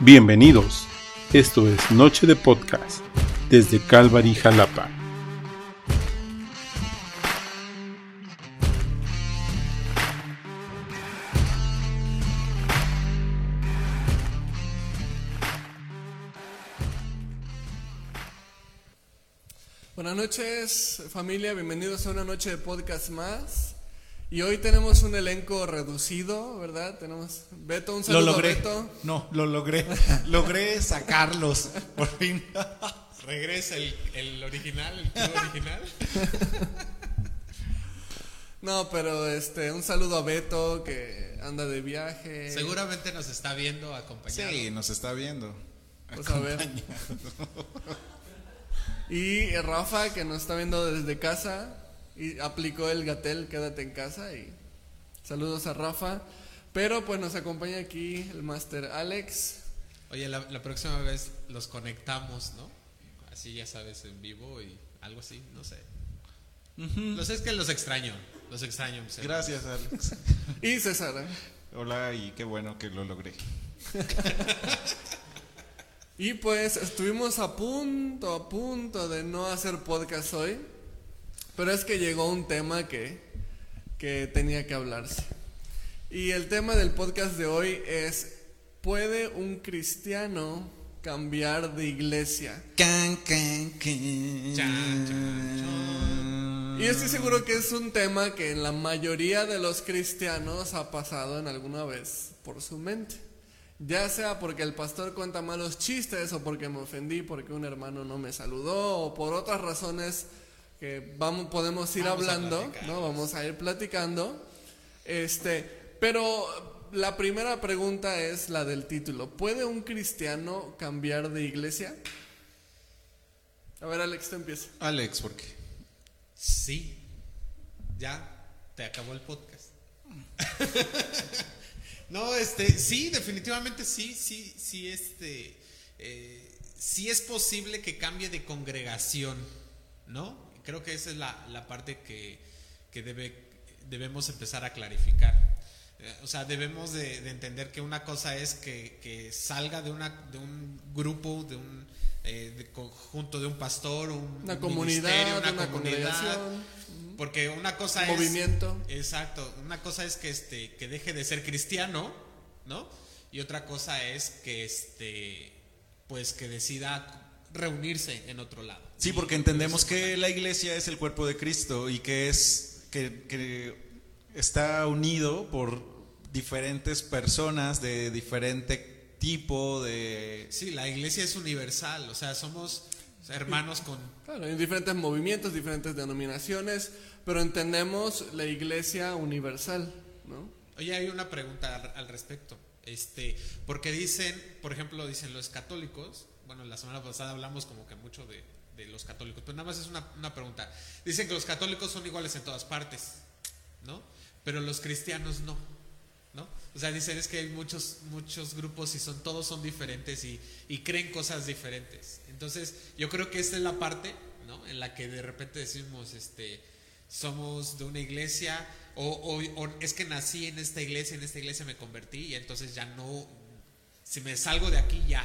Bienvenidos. Esto es Noche de Podcast desde Calvary, Jalapa. Buenas noches familia, bienvenidos a una noche de podcast más. Y hoy tenemos un elenco reducido, ¿verdad? Tenemos Beto, un Lo saludo logré. Beto. No, lo logré. logré sacarlos. Por fin. Regresa el, el original, el club original. No, pero este, un saludo a Beto que anda de viaje. Seguramente nos está viendo acompañado. Sí, nos está viendo. Pues a ver. Y Rafa que nos está viendo desde casa y aplicó el Gatel, quédate en casa y saludos a Rafa. Pero pues nos acompaña aquí el máster Alex. Oye, la, la próxima vez los conectamos, ¿no? Así ya sabes, en vivo y algo así, no sé. Los es que los extraño, los extraño. Gracias, Alex. Y César. ¿eh? Hola y qué bueno que lo logré. Y pues estuvimos a punto, a punto de no hacer podcast hoy, pero es que llegó un tema que, que tenía que hablarse. Y el tema del podcast de hoy es, ¿puede un cristiano cambiar de iglesia? Can, can, can. Chan, chan, chan. Y estoy seguro que es un tema que en la mayoría de los cristianos ha pasado en alguna vez por su mente. Ya sea porque el pastor cuenta malos chistes o porque me ofendí porque un hermano no me saludó o por otras razones que vamos podemos ir Vamos hablando. ¿no? Vamos a ir platicando. Este, pero la primera pregunta es la del título. ¿Puede un cristiano cambiar de iglesia? A ver, Alex, te empieza. Alex, ¿por qué? Sí, ya te acabó el podcast. no, este, sí, definitivamente sí, sí, sí, este, eh, sí es posible que cambie de congregación, ¿no? Creo que esa es la, la parte que, que debe, debemos empezar a clarificar. Eh, O sea, debemos de, de entender que una cosa es que, que salga de, una, de un grupo, de un eh, de conjunto de un pastor, un Una un comunidad, una, una, comunidad, porque una cosa un es movimiento. Exacto, una cosa es que este que deje de ser cristiano, ¿no? Y otra cosa es que este pues que decida reunirse en otro lado. Sí, porque entendemos que la iglesia es el cuerpo de Cristo y que es que, que está unido por diferentes personas de diferente tipo de Sí, la iglesia es universal, o sea, somos hermanos con Claro, hay diferentes movimientos, diferentes denominaciones, pero entendemos la iglesia universal, ¿no? Oye, hay una pregunta al, al respecto. Este, porque dicen, por ejemplo, dicen los católicos, bueno, la semana pasada hablamos como que mucho de, los católicos, pero nada más es una, una pregunta. Dicen que los católicos son iguales en todas partes, ¿no? Pero los cristianos no, ¿no? O sea, dicen es que hay muchos, muchos grupos y son, todos son diferentes y, creen cosas diferentes. Entonces, yo creo que esta es la parte, ¿no? En la que de repente decimos, este, somos de una iglesia o- o es que nací en esta iglesia, en esta iglesia me convertí y entonces ya no, si me salgo de aquí ya,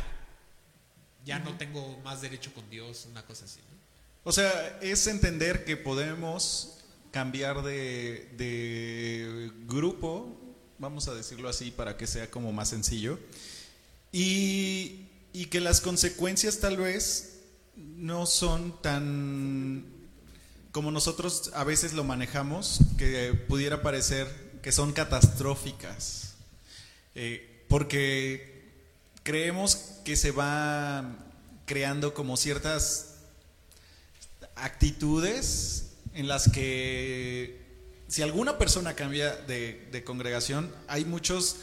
ya no tengo más derecho con Dios, una cosa así. ¿no? O sea, es entender que podemos cambiar de, de grupo, vamos a decirlo así para que sea como más sencillo, y, y que las consecuencias tal vez no son tan como nosotros a veces lo manejamos, que pudiera parecer que son catastróficas, Eh, porque creemos que se va creando como ciertas actitudes en las que si alguna persona cambia de, congregación, hay muchos,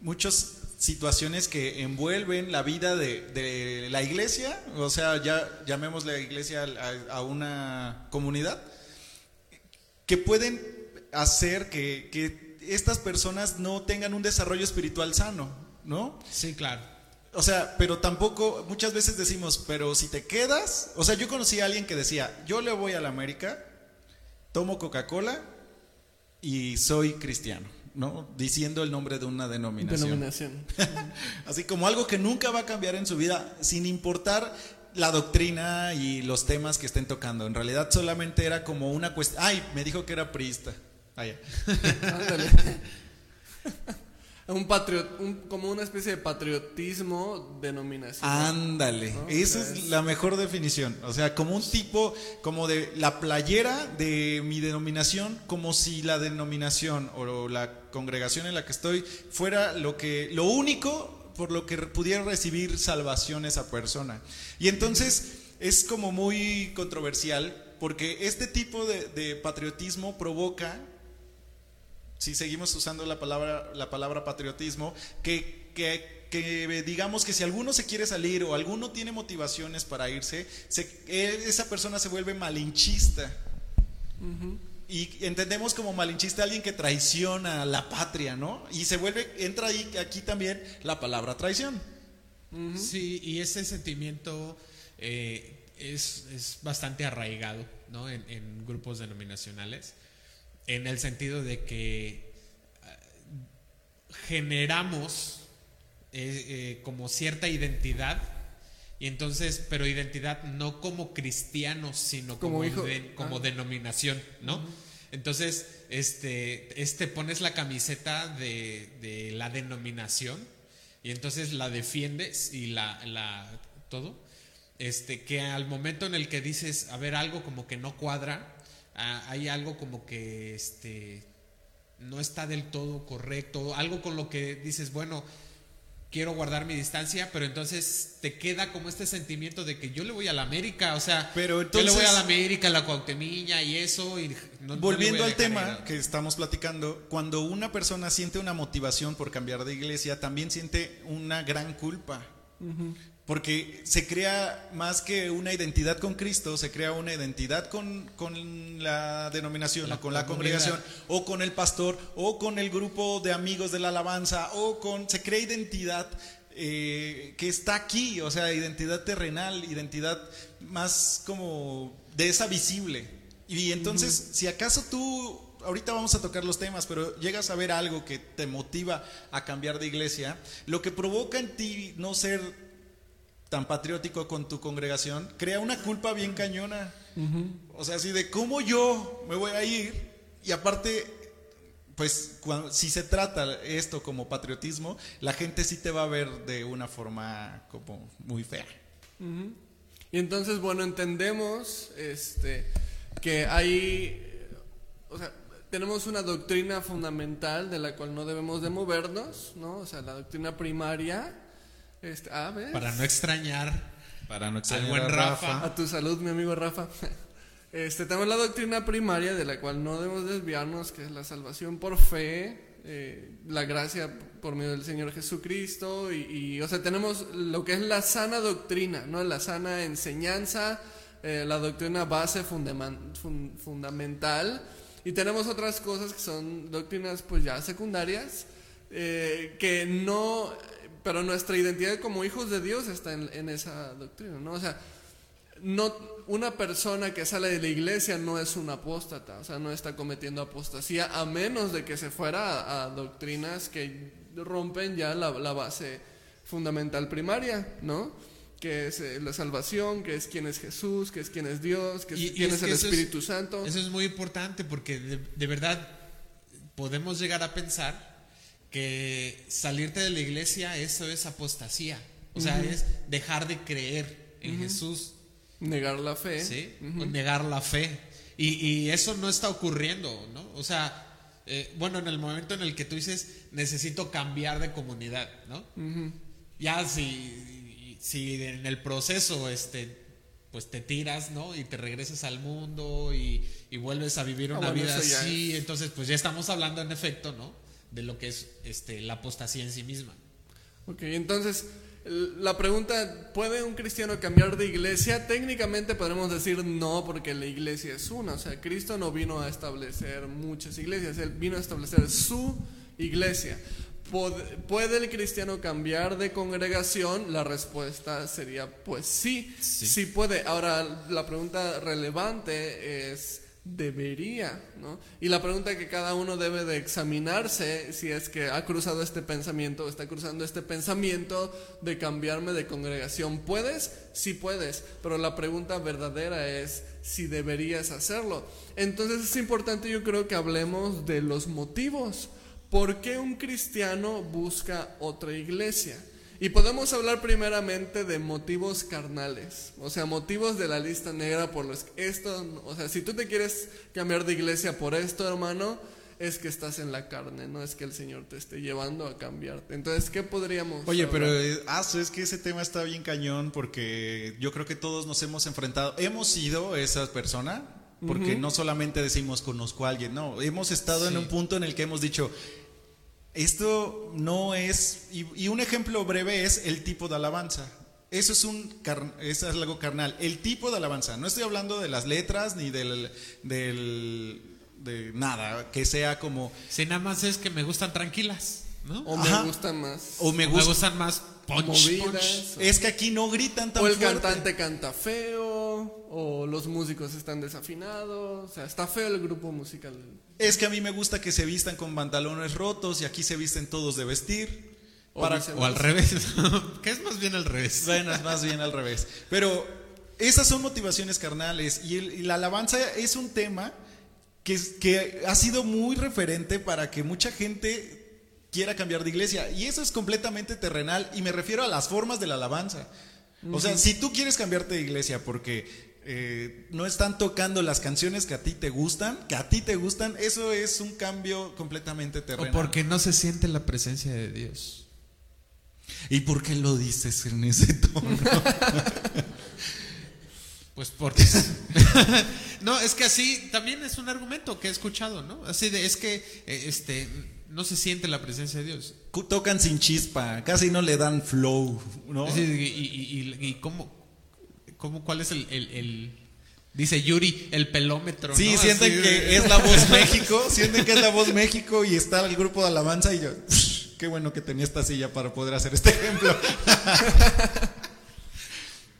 muchas situaciones que envuelven la vida de, la iglesia, o sea, ya llamemos la iglesia a, una comunidad, que pueden hacer que estas personas no tengan un desarrollo espiritual sano, ¿no? Sí, claro. O sea, pero tampoco, muchas veces decimos, pero si te quedas, o sea, yo conocí a alguien que decía, yo le voy a la América, tomo Coca-Cola y soy cristiano. ¿no? Diciendo el nombre de una denominación. Denominación. Así como algo que nunca va a cambiar en su vida, sin importar la doctrina y los temas que estén tocando. En realidad solamente era como una cuestión. Ay, me dijo que era priista. Ah, ya. Un patriot, un- como una especie de patriotismo denominacional. Ándale, ¿no? esa O sea, es la mejor definición. O sea, como un tipo, como de la playera de mi denominación, como si la denominación o la congregación en la que estoy fuera lo que, lo único por lo que pudiera recibir salvación esa persona. Y entonces es como muy controversial porque este tipo de, de patriotismo provoca si seguimos usando la palabra, la palabra patriotismo, que, que- que digamos que si alguno se quiere salir o alguno tiene motivaciones para irse, se- eh, esa persona se vuelve malinchista. Y entendemos como malinchista a alguien que traiciona a la patria, ¿no? Y se vuelve, entra ahí, aquí también la palabra traición. Sí, y ese sentimiento eh, es, es bastante arraigado ¿no? en, en grupos denominacionales, en el sentido de que ah, generamos eh, eh, como cierta identidad, y entonces, pero identidad no como cristianos, sino como, Como hijo- de- como ah. denominación, ¿no? Entonces, este, este pones la camiseta de, de la denominación y entonces la defiendes y la, la todo. Este, que al momento en el que dices, a ver, algo como que no cuadra, ah, hay algo como que este, no está del todo correcto, algo con lo que dices, bueno, quiero guardar mi distancia, pero entonces te queda como este sentimiento de que yo le voy a la América, o sea, Pero yo le voy entonces- a la América, a la Cuauhtemilla y eso, y no- Volviendo al tema ir. que estamos platicando, cuando una persona siente una motivación por cambiar de iglesia, también siente una gran culpa. Porque se crea más que una identidad con Cristo, se crea una identidad con, con la denominación, La o con la congregación, o con el pastor, o con el grupo de amigos de la alabanza, o con... Se crea identidad eh, que está aquí, o sea, identidad terrenal, identidad más como de esa visible. Y entonces, si acaso tú, ahorita vamos a tocar los temas, pero llegas a ver algo que te motiva a cambiar de iglesia, lo que provoca en ti no ser tan patriótico con tu congregación, crea una culpa bien cañona. O sea, así de cómo yo me voy a ir y aparte, pues cuan- si se trata esto como patriotismo, la gente sí te va a ver de una forma como muy fea. Y entonces, bueno, entendemos este, que hay, o sea, tenemos una doctrina fundamental de la cual no debemos de movernos, ¿no? O sea, la doctrina primaria. Este, ah, ¿ves? Para no extrañar Para no al buen Rafa. A tu salud, mi amigo Rafa. Este, tenemos la doctrina primaria de la cual no debemos desviarnos, que es la salvación por fe, eh, la gracia por medio del Señor Jesucristo, y, y, o sea, tenemos lo que es la sana doctrina, ¿no? La sana enseñanza, eh, la doctrina base fun- fundamental, y tenemos otras cosas que son doctrinas pues ya secundarias, eh, que no, pero nuestra identidad como hijos de Dios está en, en esa doctrina, ¿no? O sea, no, una persona que sale de la iglesia no es un apóstata, o sea, no está cometiendo apostasía, a menos de que se fuera a, a doctrinas que rompen ya la, la base fundamental primaria, ¿no? Que es eh, la salvación, que es quién es Jesús, que es quién es Dios, que es Y- y quién es es, que el es- Espíritu Santo. Eso es muy importante porque de, de verdad podemos llegar a pensar que salirte de la iglesia eso es apostasía. O sea, es dejar de creer en Jesús, Negar la fe. ¿sí? Negar la fe. Y, y eso no está ocurriendo, ¿no? O sea, eh, bueno, en el momento en el que tú dices, necesito cambiar de comunidad, ¿no? Ya si, si en el proceso, este, pues te tiras, ¿no? Y te regresas al mundo y, y vuelves a vivir Ah, una bueno, vida así, entonces pues ya estamos hablando en efecto, ¿no? De lo que es este, la apostasía en sí misma. Ok, entonces la pregunta, ¿puede un cristiano cambiar de iglesia? Técnicamente podremos decir no, porque la iglesia es una. O sea, Cristo no vino a establecer muchas iglesias, Él vino a establecer su iglesia. ¿Pod- ¿Puede el cristiano cambiar de congregación? La respuesta sería pues sí, sí, Sí. puede. Ahora, la pregunta relevante es, debería, ¿no? Y la pregunta que cada uno debe de examinarse si es que ha cruzado este pensamiento, está cruzando este pensamiento de cambiarme de congregación. ¿Puedes? Sí puedes, pero la pregunta verdadera es si deberías hacerlo. Entonces es importante yo creo que hablemos de los motivos. ¿Por qué un cristiano busca otra iglesia? Y podemos hablar primeramente de motivos carnales, o sea, motivos de la lista negra por los que esto, o sea, si tú te quieres cambiar de iglesia por esto, hermano, es que estás en la carne, no es que el Señor te esté llevando a cambiarte. Entonces, ¿qué podríamos Oye, pero hablar? eh, ah, es que ese tema está bien cañón porque yo creo que todos nos hemos enfrentado, hemos sido esa persona, porque no solamente decimos conozco a alguien, no, hemos estado en Sí. un punto en el que hemos dicho, esto no es, y, y un ejemplo breve es el tipo de alabanza. Eso es, un eso es algo carnal. El tipo de alabanza. No estoy hablando de las letras ni del, del de nada, que sea como Si nada más es que me gustan tranquilas, ¿no? o Ajá. me gusta más o me Me gusta. gustan más punch, movidas, punch. o- Es que aquí no gritan tan o el fuerte. cantante canta feo, o los músicos están desafinados, o sea, está feo el grupo musical. Es que a mí me gusta que se vistan con pantalones rotos y aquí se visten todos de vestir. O Para. O al revés. que es más bien al revés. bueno, es más bien al revés. Pero esas son motivaciones carnales y, el- y la alabanza es un tema que, que ha sido muy referente para que mucha gente quiera cambiar de iglesia. Y eso es completamente terrenal y me refiero a las formas de la alabanza. O sea, si tú quieres cambiarte de iglesia porque eh, no están tocando las canciones que a ti te gustan, que a ti te gustan, eso es un cambio completamente terrenal. O porque no se siente la presencia de Dios. ¿Y por qué lo dices en ese tono? Pues porque... no, es que así también es un argumento que he escuchado, ¿no? Así de, es que eh, este no se siente la presencia de Dios. Tocan sin chispa, casi no le dan flow, ¿no? Y, y- y- y cómo, cómo, cuál es el, el- el- dice Yuri, el pelómetro, Sí, ¿no? sienten Así que es la voz México, sienten que es la voz México y está el grupo de alabanza y yo, qué bueno que tenía esta silla para poder hacer este ejemplo.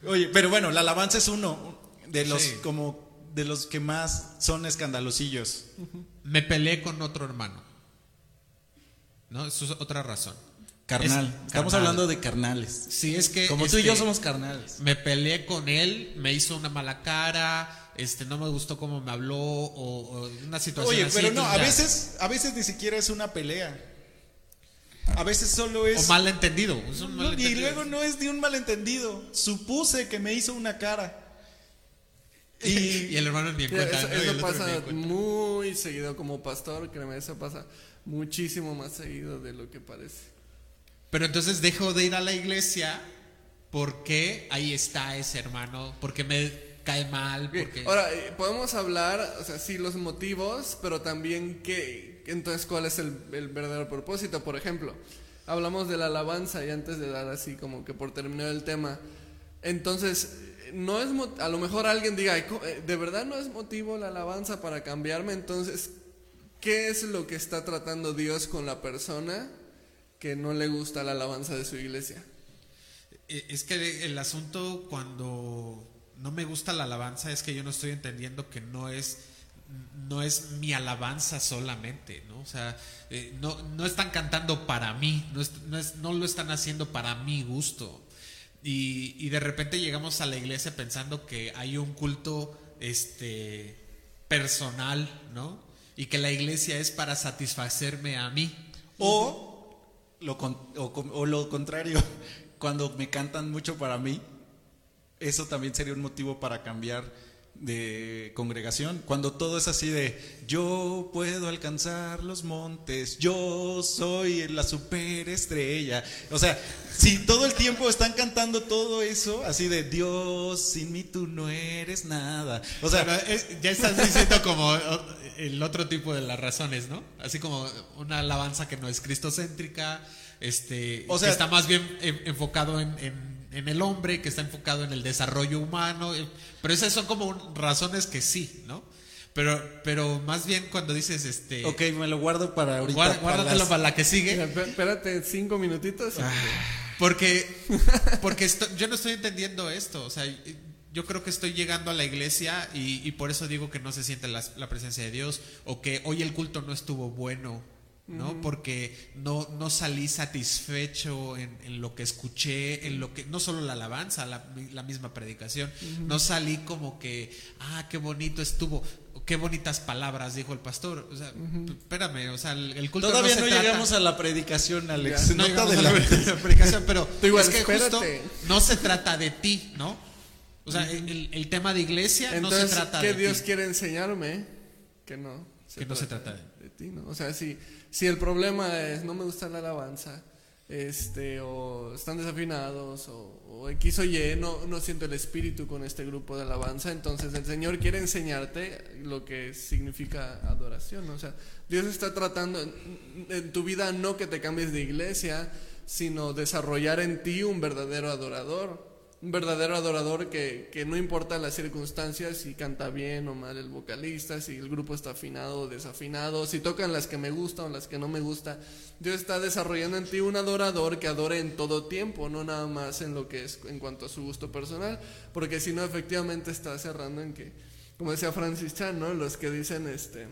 Oye, pero bueno, la alabanza es uno de los Sí. como de los que más son escandalosillos. Me peleé con otro hermano. ¿No? Eso es otra razón. Carnal, Es estamos carnal. hablando de carnales. Sí, es que. Como tú y yo este, somos carnales. Me peleé con él, me hizo una mala cara, este, no me gustó cómo me habló, o, o una situación Oye, así. pero no, a veces, a veces ni siquiera es una pelea. A veces solo es. O malentendido. Es un No, y luego no es ni un malentendido. Supuse que me hizo una cara. Y, Y, el hermano ni en cuenta. eso pasa en cuenta. muy seguido como pastor, créeme, eso pasa muchísimo más seguido de lo que parece. Pero entonces dejo de ir a la iglesia porque ahí está ese hermano, porque me cae mal, porque... Ahora, eh, podemos hablar, o sea, sí, los motivos, pero también qué, entonces cuál es el, el verdadero propósito. Por ejemplo, hablamos de la alabanza y antes de dar así como que por terminar el tema, entonces, no es, a lo mejor alguien diga, "Ay, co- eh, de verdad no es motivo la alabanza para cambiarme, entonces, ¿qué es lo que está tratando Dios con la persona que no le gusta la alabanza de su iglesia? Eh, Es que el asunto cuando no me gusta la alabanza es que yo no estoy entendiendo que no es no es mi alabanza solamente, ¿no? O sea, eh, no, no están cantando para mí, no, es- no, es- no lo están haciendo para mi gusto. Y, y de repente llegamos a la iglesia pensando que hay un culto este, personal, ¿no? Y que la iglesia es para satisfacerme a mí. o, lo con- o, con- o lo contrario, cuando me cantan mucho para mí, eso también sería un motivo para cambiar de congregación. Cuando todo es así de yo puedo alcanzar los montes, yo soy la superestrella. O sea, si todo el tiempo están cantando todo eso, así de Dios, sin mí tú no eres nada. O sea, Pero es- ya estás diciendo como el otro tipo de las razones, ¿no? Así como una alabanza que no es cristocéntrica, este, O sea- que está más bien en- enfocado en, en- en el hombre, que está enfocado en el desarrollo humano, eh, pero esas son como un- razones que sí, ¿no? Pero, pero más bien cuando dices, este, ok, me lo guardo para ahorita. para guárdatelo las- para la que sigue. Mira, espérate cinco minutitos. Porque, porque esto- yo no estoy entendiendo esto. O sea, yo creo que estoy llegando a la iglesia y, y por eso digo que no se siente la, la presencia de Dios o que hoy el culto no estuvo bueno, ¿no? Porque no, no salí satisfecho en, en lo que escuché, en lo que, no solo la alabanza, la, la misma predicación, no salí como que, ah, qué bonito estuvo, qué bonitas palabras dijo el pastor. O sea, espérame, o sea, el, el culto Todavía no, no, se trata- llegamos a la predicación, Alex. Ya. no No la predicación, pero es que justo espérate. no se trata de ti, ¿no? O sea, el, el tema de iglesia Entonces, no se trata ¿qué de Dios ti. quiere enseñarme? Que no. Que no se trata de ti, ¿no? O sea, si, si el problema es no me gusta la alabanza, este, o están desafinados, o, o X o Y, no, no siento el espíritu con este grupo de alabanza, entonces el Señor quiere enseñarte lo que significa adoración. O sea, Dios está tratando en tu vida no que te cambies de iglesia, sino desarrollar en ti un verdadero adorador. Un verdadero adorador que, que no importa las circunstancias, si canta bien o mal el vocalista, si el grupo está afinado o desafinado, si tocan las que me gustan o las que no me gusta. Dios está desarrollando en ti un adorador que adore en todo tiempo, no nada más en lo que es en cuanto a su gusto personal, porque si no efectivamente está cerrando en que, como decía Francis Chan, ¿no? Los que dicen este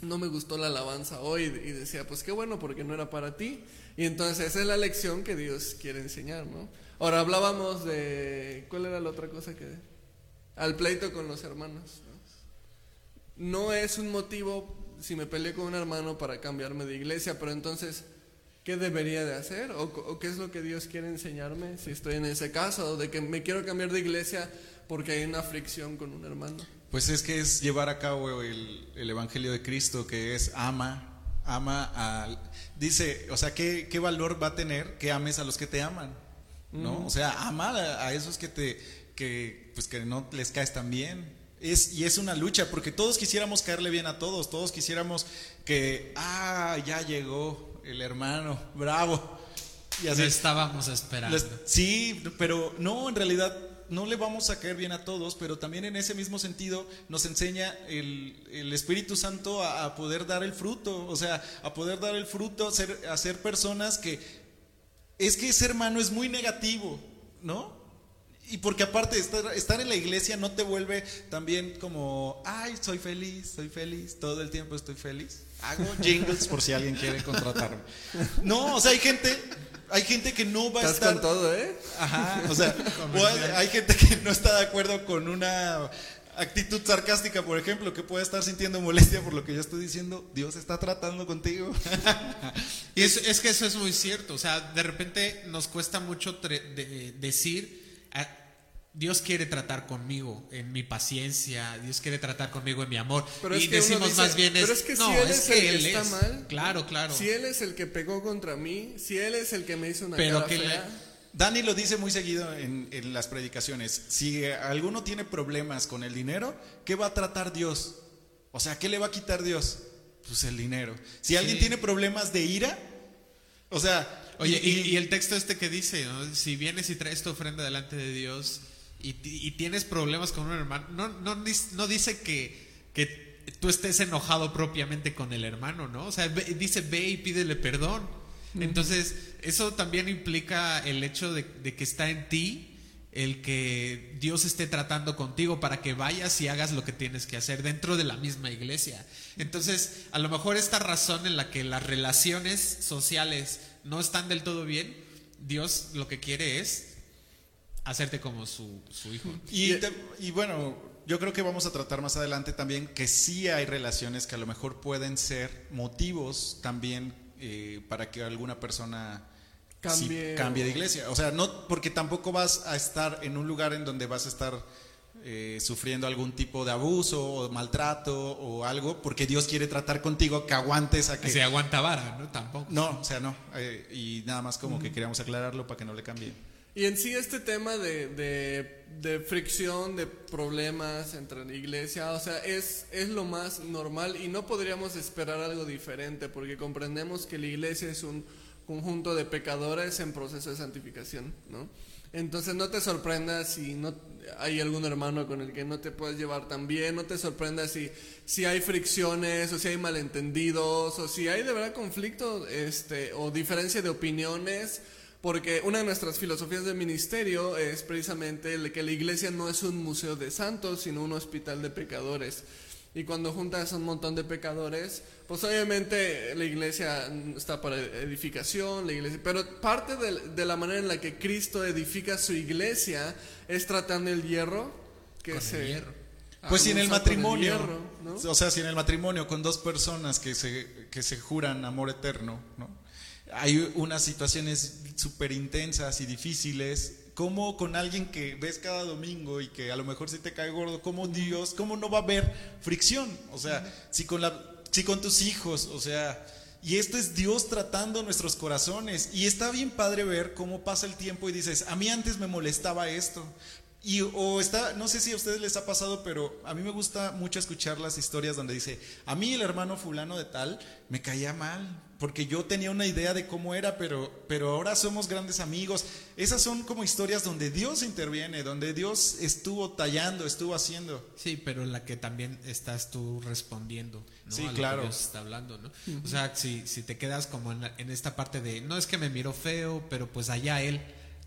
no me gustó la alabanza hoy y decía, pues qué bueno porque no era para ti. Y entonces esa es la lección que Dios quiere enseñar, ¿no? Ahora hablábamos de, ¿cuál era la otra cosa que? Al pleito con los hermanos. No, es un motivo si me peleé con un hermano para cambiarme de iglesia, pero entonces, ¿qué debería de hacer? ¿O, o qué es lo que Dios quiere enseñarme si estoy en ese caso? De que me quiero cambiar de iglesia porque hay una fricción con un hermano. Pues es que es llevar a cabo el, el Evangelio de Cristo, que es ama, ama al... Dice, o sea, ¿qué, qué valor va a tener que ames a los que te aman? ¿No? O sea, ama a, a esos que te, que, pues que no les caes tan bien. Es, y es una lucha, porque todos quisiéramos caerle bien a todos, todos quisiéramos que, ah, ya llegó el hermano, bravo. Y Lo así, estábamos esperando. les- sí, pero no, en realidad no le vamos a caer bien a todos, pero también en ese mismo sentido nos enseña el, el Espíritu Santo a, a poder dar el fruto, o sea, a poder dar el fruto, a ser, a ser personas que... Es que ese hermano es muy negativo, ¿no? Y porque aparte estar, estar en la iglesia no te vuelve también como, ay, soy feliz, soy feliz, todo el tiempo estoy feliz. Hago jingles por si alguien quiere contratarme. No, o sea, hay gente, hay gente que no va a estar... con todo, ¿eh? Ajá, o sea, o hay, hay gente que no está de acuerdo con una actitud sarcástica, por ejemplo, que puede estar sintiendo molestia por lo que yo estoy diciendo. Dios está tratando contigo. Y es, es que eso es muy cierto. O sea, de repente nos cuesta mucho tre- de- decir, ah, Dios quiere tratar conmigo en mi paciencia, Dios quiere tratar conmigo en mi amor. Pero y es que decimos dice, más bien es, pero es que no, si él es es, que el Él que está es". mal, Claro, claro. si él es el que pegó contra mí, si él es el que me hizo una Pero cara que Dani lo dice muy seguido en, en las predicaciones. Si alguno tiene problemas con el dinero, ¿qué va a tratar Dios? O sea, ¿qué le va a quitar Dios? Pues el dinero. Si alguien Sí. tiene problemas de ira, o sea... Oye, y, y el texto este que dice, ¿no? si vienes y traes tu ofrenda delante de Dios y, y tienes problemas con un hermano, no, no, no dice que, que tú estés enojado propiamente con el hermano, ¿no? O sea, ve- dice ve y pídele perdón. Entonces, eso también implica el hecho de, de que está en ti el que Dios esté tratando contigo para que vayas y hagas lo que tienes que hacer dentro de la misma iglesia. Entonces, a lo mejor esta razón en la que las relaciones sociales no están del todo bien, Dios lo que quiere es hacerte como su, su hijo. Y, te- y bueno, yo creo que vamos a tratar más adelante también que sí hay relaciones que a lo mejor pueden ser motivos también eh, para que alguna persona sí Cambie cambie de iglesia. O sea, no porque tampoco vas a estar en un lugar en donde vas a estar eh, sufriendo algún tipo de abuso o maltrato o algo, porque Dios quiere tratar contigo que aguantes a que... Que se aguanta vara, ¿no? Tampoco. No, o sea, no. eh, y nada más como que queríamos aclararlo para que no le cambie. Y en sí este tema de, de, fricción, de problemas entre la iglesia, o sea, es, es lo más normal y no podríamos esperar algo diferente porque comprendemos que la iglesia es un conjunto de pecadores en proceso de santificación, ¿no? Entonces no te sorprendas si no hay algún hermano con el que no te puedes llevar tan bien, no te sorprendas si, si hay fricciones o si hay malentendidos o si hay de verdad conflicto este, o diferencia de opiniones Porque una de nuestras filosofías de ministerio es precisamente el que la iglesia no es un museo de santos, sino un hospital de pecadores. Y cuando juntas a un montón de pecadores, pues obviamente la iglesia está para edificación, la iglesia, pero parte de, de la manera en la que Cristo edifica su iglesia es tratando el hierro que Con el hierro. Pues si en el matrimonio, hierro, ¿no? o sea, si en el matrimonio con dos personas que se, que se juran amor eterno, ¿no? Hay unas situaciones súper intensas y difíciles, como con alguien que ves cada domingo y que a lo mejor si te cae gordo, como Dios, cómo no va a haber fricción, o sea, si con la, si con tus hijos, o sea, y esto es Dios tratando nuestros corazones. Y está bien padre ver cómo pasa el tiempo y dices, a mí antes me molestaba esto. Y o está, no sé si a ustedes les ha pasado, pero a mí me gusta mucho escuchar las historias donde dice, a mí el hermano fulano de tal me caía mal, porque yo tenía una idea de cómo era, pero, pero ahora somos grandes amigos. Esas son como historias donde Dios interviene, donde Dios estuvo tallando, estuvo haciendo. Sí, pero la que también estás tú respondiendo, ¿no? Sí, a lo claro. que Dios está hablando, ¿no? O sea, si, si te quedas como en, la- en esta parte de, no es que me miró feo, pero pues allá él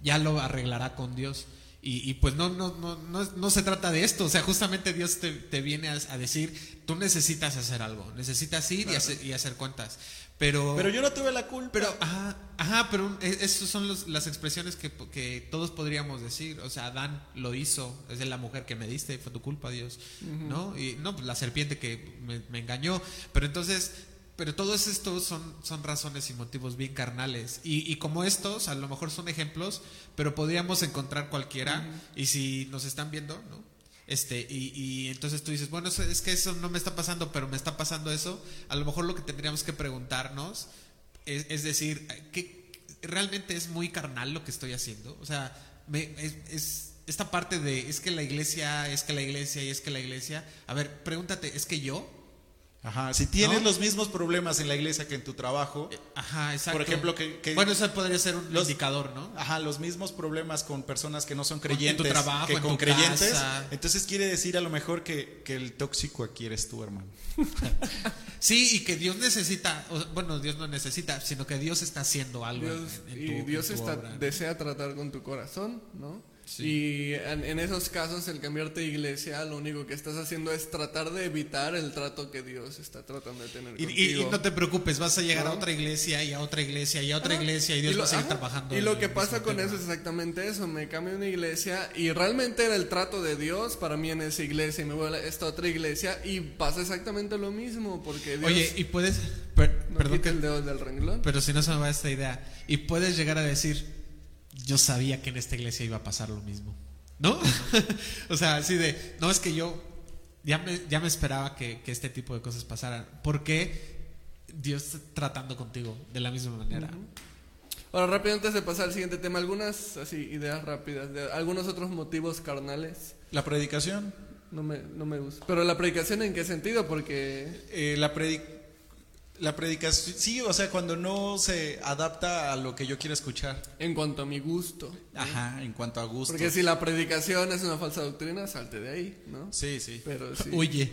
ya lo arreglará con Dios. Y, y pues no, no, no, no, no se trata de esto, o sea, justamente Dios te, te viene a, a decir, tú necesitas hacer algo, necesitas ir y, hacer, y hacer cuentas. Pero, Pero yo no tuve la culpa. pero, ajá, ajá, pero e- esas son los- las expresiones que, que todos podríamos decir. O sea, Adán lo hizo, es de la mujer que me diste, fue tu culpa, Dios. ¿No? Y no, pues la serpiente que me, me engañó. Pero entonces, pero todos estos son, son razones y motivos bien carnales. Y, y como estos, a lo mejor son ejemplos, pero podríamos encontrar cualquiera. Y si nos están viendo, ¿no? Este, y, y entonces tú dices, bueno, es que eso no me está pasando, pero me está pasando eso. A lo mejor lo que tendríamos que preguntarnos es, es decir, ¿qué, ¿realmente es muy carnal lo que estoy haciendo? O sea, me- es esta parte de, es que la iglesia, es que la iglesia y es que la iglesia. A ver, pregúntate, ¿es que yo? Ajá, si tienes ¿No? los mismos problemas en la iglesia que en tu trabajo, Ajá, exacto. Por ejemplo, que- que- bueno, eso podría ser un los- indicador, ¿no? Ajá, los mismos problemas con personas que no son en tu creyentes trabajo, que en con tu creyentes. casa. Entonces quiere decir a lo mejor que, que el tóxico aquí eres tú, hermano. Sí, y que Dios necesita, o- bueno, Dios no necesita, sino que Dios está haciendo algo. en- Dios, en y tu- en Dios tu está, desea tratar con tu corazón, ¿no? Sí. Y en, en esos casos, el cambiarte de iglesia, lo único que estás haciendo es tratar de evitar el trato que Dios está tratando de tener Y, y- contigo. y no te preocupes, vas a llegar a otra iglesia y a otra iglesia y a otra iglesia y Dios lo- va a seguir ajá. trabajando. Y lo que pasa con tema. eso es exactamente eso. Me cambio a una iglesia y realmente era el trato de Dios para mí en esa iglesia y me voy a esta otra iglesia y pasa exactamente lo mismo porque Dios Oye, y puedes, per- no perdón, que- el dedo del renglón. pero si no se me va esta idea, y puedes llegar a decir, yo sabía que en esta iglesia iba a pasar lo mismo, ¿no? o sea, así de, no es que yo ya me, ya me esperaba que, que este tipo de cosas pasaran. ¿Por qué Dios está tratando contigo de la misma manera? Ahora, rápido, antes de pasar al siguiente tema, algunas así ideas rápidas de algunos otros motivos carnales. La predicación. No me, no me gusta. Pero la predicación, ¿en qué sentido? Porque. eh, la, predi- la predicación, sí, o sea, cuando no se adapta a lo que yo quiero escuchar. En cuanto a mi gusto. ¿no? Ajá, en cuanto a gusto. Porque si la predicación es una falsa doctrina, salte de ahí, ¿no? Sí, sí. Pero sí. Huye.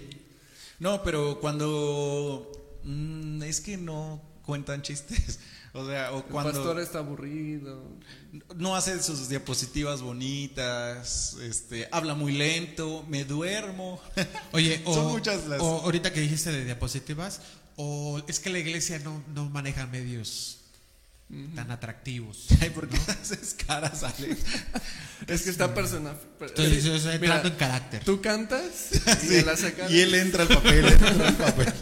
No, pero cuando mm, es que no cuentan chistes, o sea, o el cuando pastor está aburrido. no hace sus diapositivas bonitas, este, habla muy lento, me duermo. Oye, o, Son muchas las- o ahorita que dijiste de diapositivas, o es que la iglesia no, no maneja medios tan atractivos. Ay, ¿por qué haces caras, Alex? Es que está persona. Estoy, estoy Mira, en carácter. Tú cantas y Sí, y él entra al papel, entra al papel.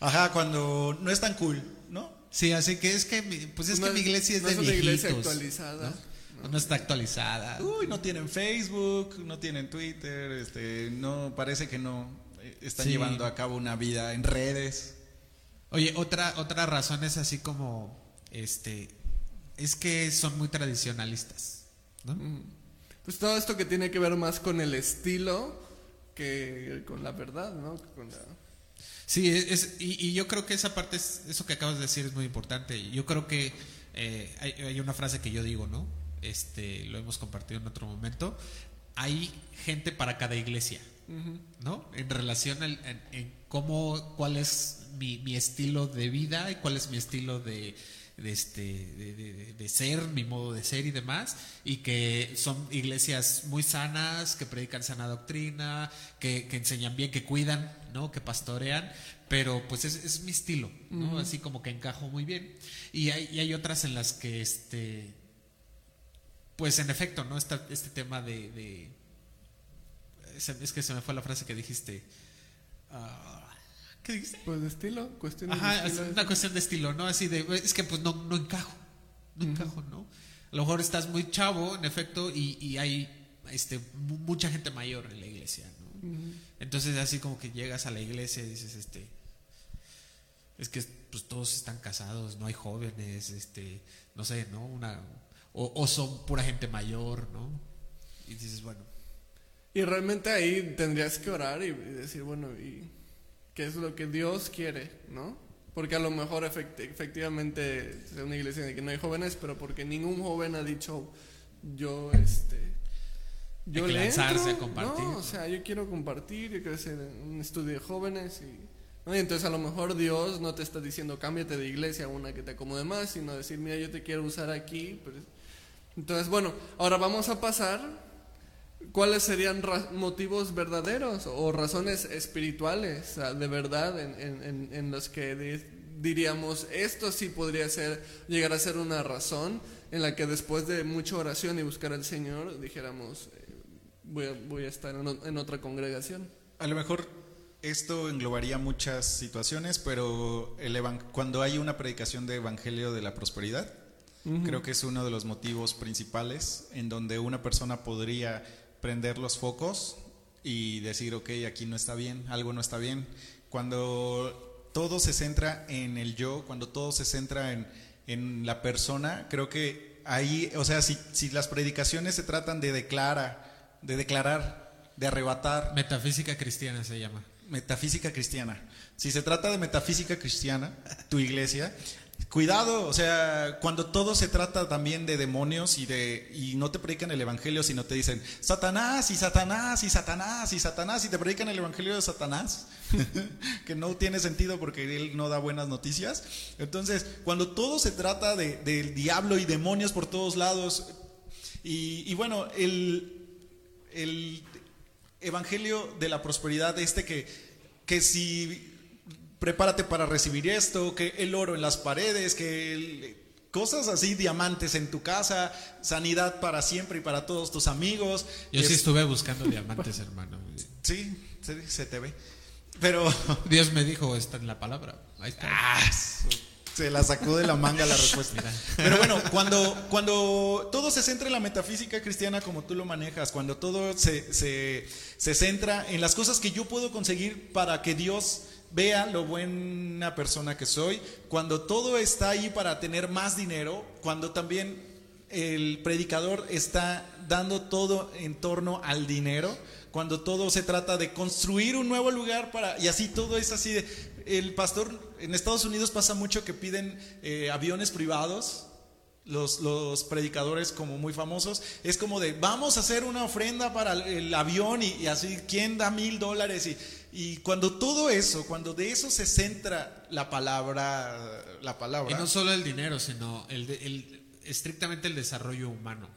Ajá, cuando no es tan cool, ¿no? Sí, así que es que mi, pues es No que mi iglesia es no de es una iglesia actualizada. ¿no? No está actualizada. Uy, no tienen Facebook, no tienen Twitter, este, no parece que no están Sí. llevando a cabo una vida en redes. Oye, otra otra razón es así como este es que son muy tradicionalistas, ¿no? Pues todo esto que tiene que ver más con el estilo que con la verdad, ¿no? Con la- Sí, es, y, y yo creo que esa parte, es, eso que acabas de decir es muy importante. Yo creo que eh, hay, hay una frase que yo digo, ¿no? Este, lo hemos compartido en otro momento. Hay gente para cada iglesia, ¿no? En relación al, en, en cómo, cuál es mi, mi estilo de vida y cuál es mi estilo de, de, este, de, de- de ser, mi modo de ser y demás, y que son iglesias muy sanas, que predican sana doctrina, que, que enseñan bien, que cuidan, ¿no? que pastorean, pero pues es, es mi estilo, ¿no? así como que encajo muy bien. Y hay, y hay otras en las que, este, pues en efecto, ¿no? Este tema de... es que se me fue la frase que dijiste. Ah, ¿Qué dijiste? Pues de estilo, cuestión de Ajá, es estilo. una cuestión de estilo, ¿no? Así de, es que pues no, no encajo, no encajo, ¿no? A lo mejor estás muy chavo, en efecto, y, y hay este, mu- mucha gente mayor en la iglesia, ¿no? Entonces así como que llegas a la iglesia y dices, este, es que pues todos están casados, no hay jóvenes, este, no sé, ¿no? Una, o, o son pura gente mayor, ¿no? Y dices, bueno, Y realmente ahí tendrías que orar y, decir, bueno, ¿y qué es lo que Dios quiere, no? Porque a lo mejor efect- efectivamente es una iglesia en la que no hay jóvenes, pero porque ningún joven ha dicho, yo, este... Le lanzarse entro". a compartir, No, ¿no? o sea, yo quiero compartir, yo quiero hacer un estudio de jóvenes y... ¿no? Y entonces a lo mejor Dios no te está diciendo cámbiate de iglesia a una que te acomode más, sino decir, mira, yo te quiero usar aquí. pero- Entonces, bueno, ahora vamos a pasar ¿Cuáles serían motivos verdaderos o razones espirituales de verdad en, en- los que di- diríamos esto sí podría ser llegar a ser una razón en la que después de mucha oración y buscar al Señor dijéramos eh, voy, a, voy a estar en, otra congregación? A lo mejor esto englobaría muchas situaciones, pero el cuando hay una predicación de evangelio de la prosperidad, creo que es uno de los motivos principales en donde una persona podría prender los focos y decir, ok, aquí no está bien, algo no está bien. Cuando todo se centra en el yo, cuando todo se centra en, en la persona, creo que ahí, o sea, si, si las predicaciones se tratan de declarar, de declarar, de arrebatar, metafísica cristiana se llama. metafísica cristiana. Si se trata de metafísica cristiana, tu iglesia, cuidado, o sea, cuando todo se trata también de demonios y de y no te predican el evangelio, sino te dicen Satanás y Satanás y Satanás y Satanás y te predican el evangelio de Satanás, que no tiene sentido porque él no da buenas noticias. Entonces, cuando todo se trata de, del diablo y demonios por todos lados, y, y bueno, el, el evangelio de la prosperidad, este que, que si prepárate para recibir esto, que el oro en las paredes, que el- cosas así, diamantes en tu casa, sanidad para siempre y para todos tus amigos. Yo Es- sí estuve buscando diamantes, hermano. Sí, sí, se te ve. Pero Dios me dijo, está en la palabra. Ahí está. Ah, se la sacó de la manga la respuesta. Mira. Pero bueno, cuando, cuando todo se centra en la metafísica cristiana como tú lo manejas, cuando todo se, se, se centra en las cosas que yo puedo conseguir para que Dios vea lo buena persona que soy, cuando todo está ahí para tener más dinero, cuando también el predicador está dando todo en torno al dinero, cuando todo se trata de construir un nuevo lugar para y así todo es así de el pastor en Estados Unidos pasa mucho que piden eh, aviones privados los, los predicadores como muy famosos es como de vamos a hacer una ofrenda para el, avión y, y así quién da mil dólares y, y cuando todo eso cuando de eso se centra la palabra la Y palabra no solo el dinero, sino el, el- estrictamente el desarrollo humano.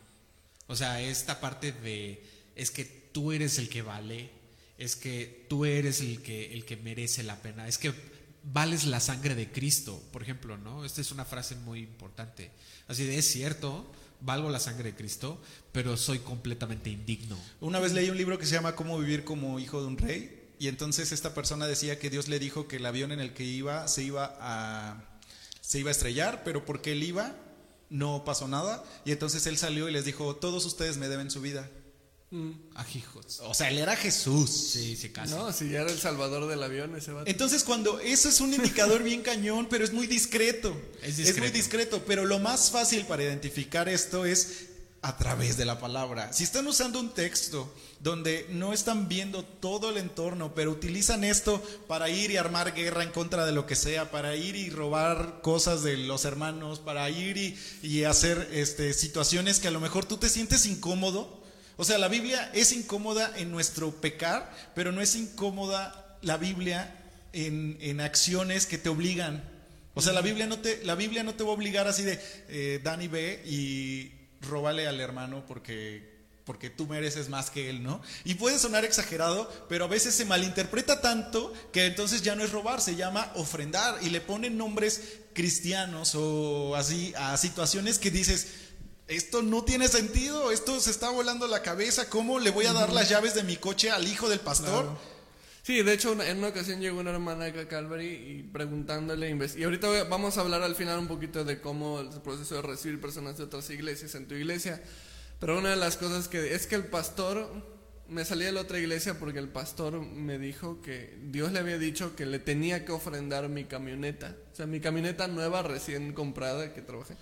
O sea, esta parte de es que tú eres el que vale, es que tú eres el que el que merece la pena, es que vales la sangre de Cristo, por ejemplo, ¿no? Esta es una frase muy importante. Así de es cierto, valgo la sangre de Cristo, pero soy completamente indigno. Una vez leí un libro que se llama Cómo vivir como hijo de un rey y entonces esta persona decía que Dios le dijo que el avión en el que iba se iba a se iba a estrellar, pero porque él iba no pasó nada y entonces él salió y les dijo, "Todos ustedes me deben su vida." Ajijos. O sea, él era Jesús. Sí, sí, casi. No, si ya era el salvador del avión ese vato. Entonces cuando eso es un indicador bien cañón, pero es muy discreto. Es muy discreto. discreto, pero lo más fácil para identificar esto es a través de la palabra. Si están usando un texto donde no están viendo todo el entorno, pero utilizan esto para ir y armar guerra en contra de lo que sea, para ir y robar cosas de los hermanos, para ir y, y hacer este, situaciones que a lo mejor tú te sientes incómodo. O sea, la Biblia es incómoda en nuestro pecar, pero no es incómoda la Biblia en, en acciones que te obligan. O sea, la Biblia no te, la Biblia no te va a obligar así de, eh, Dani ve y róbale al hermano porque, porque tú mereces más que él, ¿no? Y puede sonar exagerado, pero a veces se malinterpreta tanto que entonces ya no es robar, se llama ofrendar y le ponen nombres cristianos o así a situaciones que dices, esto no tiene sentido, esto se está volando la cabeza, ¿cómo le voy a dar las llaves de mi coche al hijo del pastor? Claro. Sí, de hecho, en una ocasión llegó una hermana acá a Calvary y preguntándole, y ahorita vamos a hablar al final un poquito de cómo el proceso de recibir personas de otras iglesias en tu iglesia, pero una de las cosas que es que el pastor, me salí de la otra iglesia porque el pastor me dijo que Dios le había dicho que le tenía que ofrendar mi camioneta, o sea, mi camioneta nueva recién comprada que trabajé,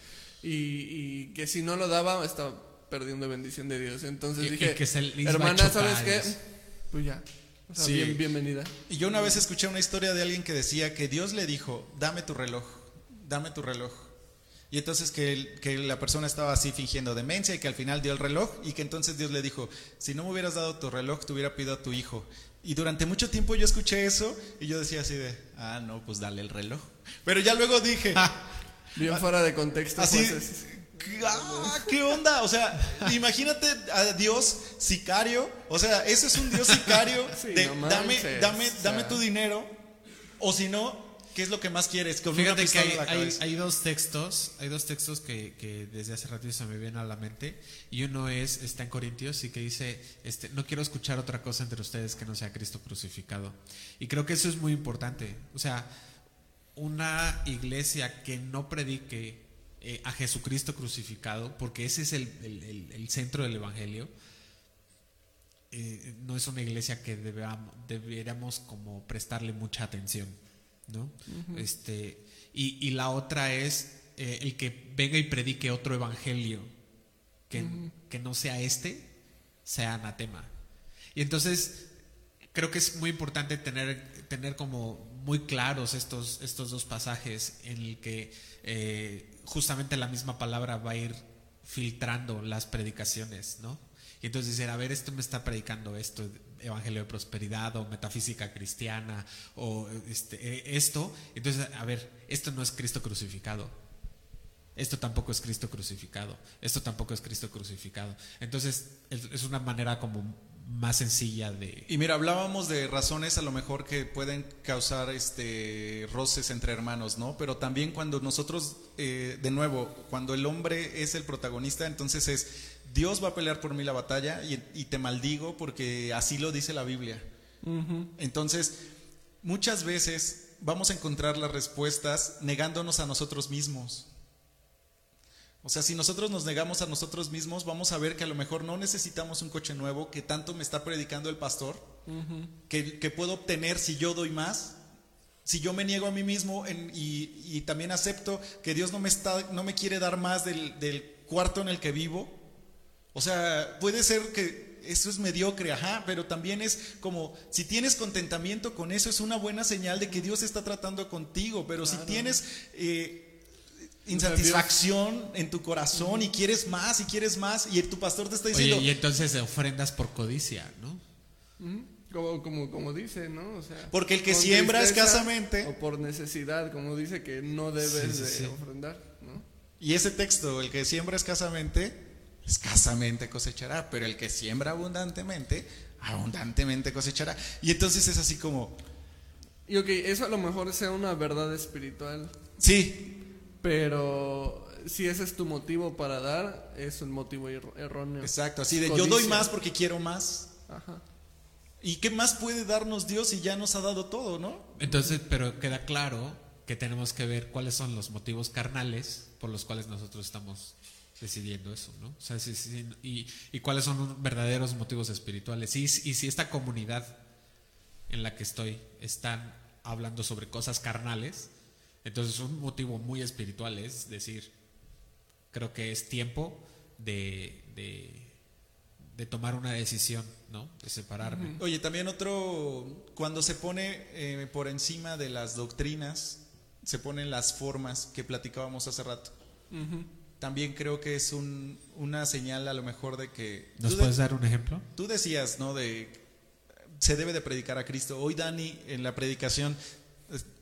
y, y que si no lo daba estaba perdiendo bendición de Dios, entonces Y- y dije, que hermana, ¿sabes qué? es- Pues ya. O sea, Sí. bien- bienvenida. Y yo una vez escuché una historia de alguien que decía que Dios le dijo, dame tu reloj, dame tu reloj. Y entonces que, el- que la persona estaba así fingiendo demencia y que al final dio el reloj y que entonces Dios le dijo, si no me hubieras dado tu reloj, te hubiera pedido a tu hijo. Y durante mucho tiempo yo escuché eso y yo decía así de, ah, no, pues dale el reloj. Pero ya luego dije, Bien fuera de contexto. así, pues, ah, ¿qué onda? O sea, imagínate a Dios sicario, o sea, eso es un Dios sicario Sí, de no dame, dame, dame tu dinero, o si no, ¿qué es lo que más quieres? Con una Fíjate que hay, en la hay- cabeza. hay dos textos, hay dos textos que, que desde hace ratito se me vienen a la mente y uno es está en Corintios y que dice este no quiero escuchar otra cosa entre ustedes que no sea Cristo crucificado y creo que eso es muy importante, o sea una iglesia que no predique eh, a Jesucristo crucificado porque ese es el, el- el- el centro del evangelio eh, no es una iglesia que debam- debiéramos como prestarle mucha atención, ¿no? Este y, y la otra es eh, el que venga y predique otro evangelio que, que no sea este, sea anatema. Y entonces creo que es muy importante tener, tener como muy claros estos, estos dos pasajes en el que eh, justamente la misma palabra va a ir filtrando las predicaciones, ¿no? Y entonces decir, a ver, esto me está predicando esto, evangelio de prosperidad o metafísica cristiana o este, eh, esto, entonces, a ver, esto no es Cristo crucificado. Esto tampoco es Cristo crucificado. Esto tampoco es Cristo crucificado. Entonces, es es una manera como más sencilla de... Y mira, hablábamos de razones a lo mejor que pueden causar este roces entre hermanos, ¿no? Pero también cuando nosotros, eh, de nuevo, cuando el hombre es el protagonista, entonces es Dios va a pelear por mí la batalla y, y te maldigo porque así lo dice la Biblia. Entonces, muchas veces vamos a encontrar las respuestas negándonos a nosotros mismos. O sea, si nosotros nos negamos a nosotros mismos, vamos a ver que a lo mejor no necesitamos un coche nuevo que tanto me está predicando el pastor, que, que puedo obtener si yo doy más, si yo me niego a mí mismo en- y, y también acepto que Dios no me, está, no me quiere dar más del, del cuarto en el que vivo. O sea, puede ser que eso es mediocre, ajá, pero también es como, si tienes contentamiento con eso, es una buena señal de que Dios está tratando contigo, pero si tienes... eh, insatisfacción en tu corazón y quieres más y quieres más y tu pastor te está diciendo Oye, y entonces ofrendas por codicia, ¿no? Ujú. Como, como, como dice, ¿no? O sea, Porque el que siembra escasamente- O por necesidad, como dice que no debes Sí, sí, de sí. ofrendar, ¿no? y ese texto el que siembra escasamente escasamente cosechará pero el que siembra abundantemente abundantemente cosechará y entonces es así como Y ok, eso a lo mejor sea una verdad espiritual, sí pero si ese es tu motivo para dar, es un motivo erróneo. exacto así de yo doy más porque quiero más Ajá. y qué más puede darnos Dios si ya nos ha dado todo no Entonces, pero queda claro que tenemos que ver cuáles son los motivos carnales por los cuales nosotros estamos decidiendo eso, ¿no? O sea, si- si- y, y cuáles son los verdaderos motivos espirituales. Y, y si esta comunidad en la que estoy están hablando sobre cosas carnales, entonces un motivo muy espiritual es decir, creo que es tiempo de, de, de tomar una decisión, ¿no? De separarme. Oye, también otro, cuando se pone eh, por encima de las doctrinas, se ponen las formas que platicábamos hace rato. También creo que es un- una señal a lo mejor de que... ¿Nos tú, de- puedes dar un ejemplo? tú decías, ¿no? De se debe de predicar a Cristo. Hoy Dani en la predicación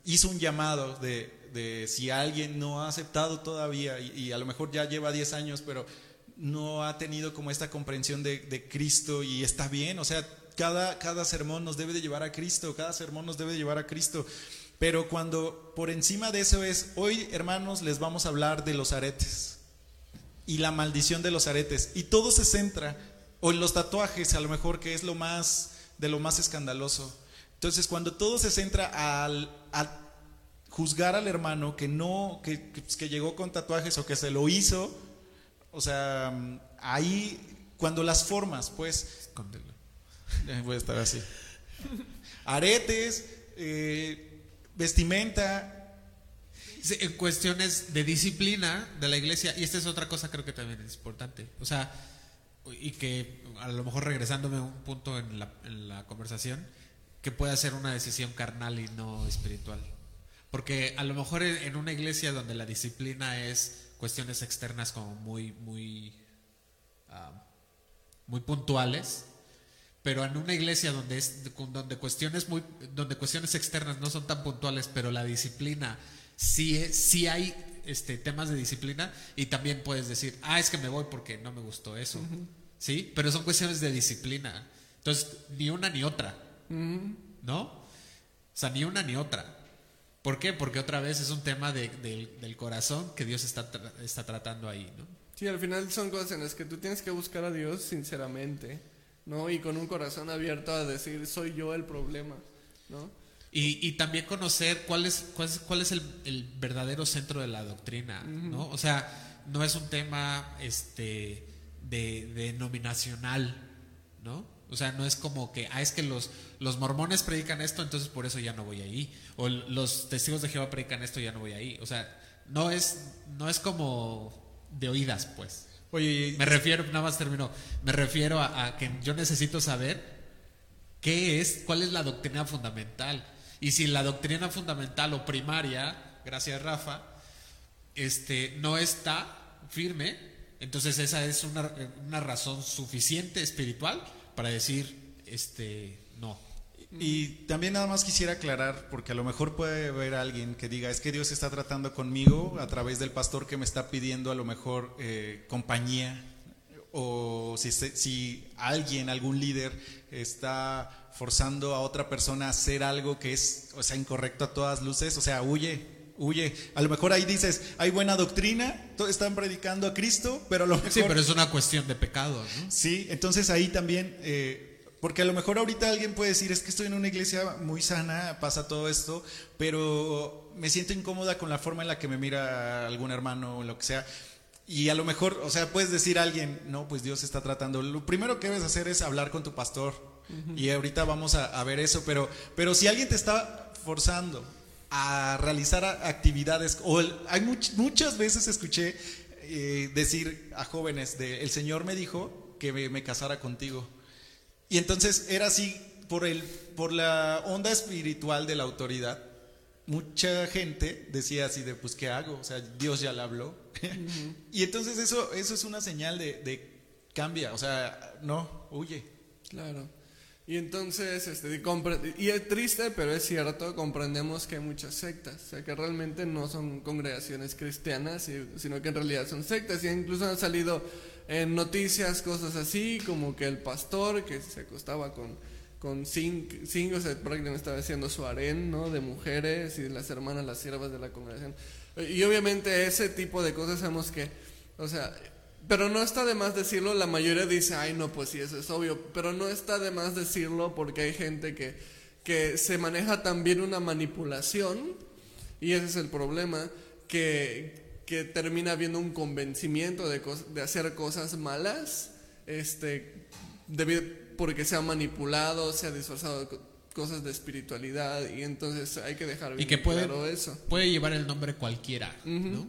hizo un llamado de, de si alguien no ha aceptado todavía y, a lo mejor ya lleva 10 años, pero no ha tenido como esta comprensión de, de Cristo y está bien, o sea, cada, cada sermón nos debe de llevar a Cristo, cada sermón nos debe de llevar a Cristo. Pero cuando por encima de eso es, hoy hermanos les vamos a hablar de los aretes y la maldición de los aretes. Y todo se centra, o en los tatuajes a lo mejor, que es lo más, de lo más escandaloso. Entonces cuando todo se centra al, a juzgar al hermano que no, que, que, pues, que llegó con tatuajes o que se lo hizo, o sea, ahí cuando las formas, pues... Escóndelo. Voy a estar así. Aretes, eh, vestimenta. Sí, En cuestiones de disciplina de la iglesia, y esta es otra cosa creo que también es importante. O sea, y que a lo mejor regresándome a un punto en la, en la conversación, que puede ser una decisión carnal y no espiritual. Porque a lo mejor en, una iglesia donde la disciplina es cuestiones externas como muy, muy, ah, muy puntuales, pero en una iglesia donde es donde cuestiones muy donde cuestiones externas no son tan puntuales pero la disciplina sí es- sí hay este temas de disciplina y también puedes decir ah es que me voy porque no me gustó eso sí pero son cuestiones de disciplina. Entonces ni una ni otra no o sea ni una ni otra ¿por qué? porque otra vez es un tema de- del, del corazón que Dios está tra- está tratando ahí no Sí, al final son cosas en las que tú tienes que buscar a Dios sinceramente, ¿no? Y con un corazón abierto a decir, soy yo el problema, ¿no? Y, y también conocer cuál es, cuál es, cuál es el, el verdadero centro de la doctrina, ¿no? O sea, no es un tema este, de, denominacional, ¿no? O sea, no es como que, ah, es que los, los mormones predican esto, entonces por eso ya no voy ahí. O los testigos de Jehová predican esto, ya no voy ahí. O sea, no es, no es como de oídas, pues. Oye, Me refiero, nada más termino, me refiero a, a que yo necesito saber qué es, cuál es la doctrina fundamental. Y si la doctrina fundamental o primaria, gracias Rafa, este, no está firme, entonces esa es una, una razón suficiente espiritual para decir, este, no. Y también nada más quisiera aclarar, porque a lo mejor puede haber alguien que diga, es que Dios está tratando conmigo a través del pastor que me está pidiendo a lo mejor eh, compañía, o si, si alguien, algún líder está forzando a otra persona a hacer algo que es, o incorrecto a todas luces, o sea, huye, huye. A lo mejor ahí dices, hay buena doctrina, todos están predicando a Cristo, pero a lo mejor... Sí, pero es una cuestión de pecado, ¿no? Sí, entonces ahí también, eh, porque a lo mejor ahorita alguien puede decir, es que estoy en una iglesia muy sana, pasa todo esto, pero me siento incómoda con la forma en la que me mira algún hermano o lo que sea. Y a lo mejor, o sea, puedes decir a alguien, no, pues Dios está tratando. Lo primero que debes hacer es hablar con tu pastor. Y ahorita vamos a, a ver eso, pero, pero si alguien te está forzando a realizar actividades, o el- hay much- muchas veces escuché eh, decir a jóvenes, de, el Señor me dijo que me, me casara contigo. Y entonces era así por, el, por la onda espiritual de la autoridad. Mucha gente decía así de, pues, ¿qué hago? O sea, Dios ya le habló. y entonces eso, eso es una señal de, de cambia, o sea, no, huye. Claro. Y entonces, este, y es triste, pero es cierto, comprendemos que hay muchas sectas, o sea, que realmente no son congregaciones cristianas, sino que en realidad son sectas, y incluso han salido en noticias cosas así, como que el pastor que se acostaba con, con cinco, cinco, o sea, prácticamente estaba haciendo su harén, ¿no? De mujeres y las hermanas, las siervas de la congregación. Y obviamente ese tipo de cosas sabemos que, o sea, pero no está de más decirlo, la mayoría dice, ay no, pues sí, eso es obvio, pero no está de más decirlo porque hay gente que, que se maneja también una manipulación, y ese es el problema, que, que termina habiendo un convencimiento de, de hacer cosas malas, este, debido, porque se ha manipulado, se ha disfrazado de co- cosas de espiritualidad, y entonces hay que dejar Y bien que puede, claro eso. puede llevar el nombre cualquiera, ¿no?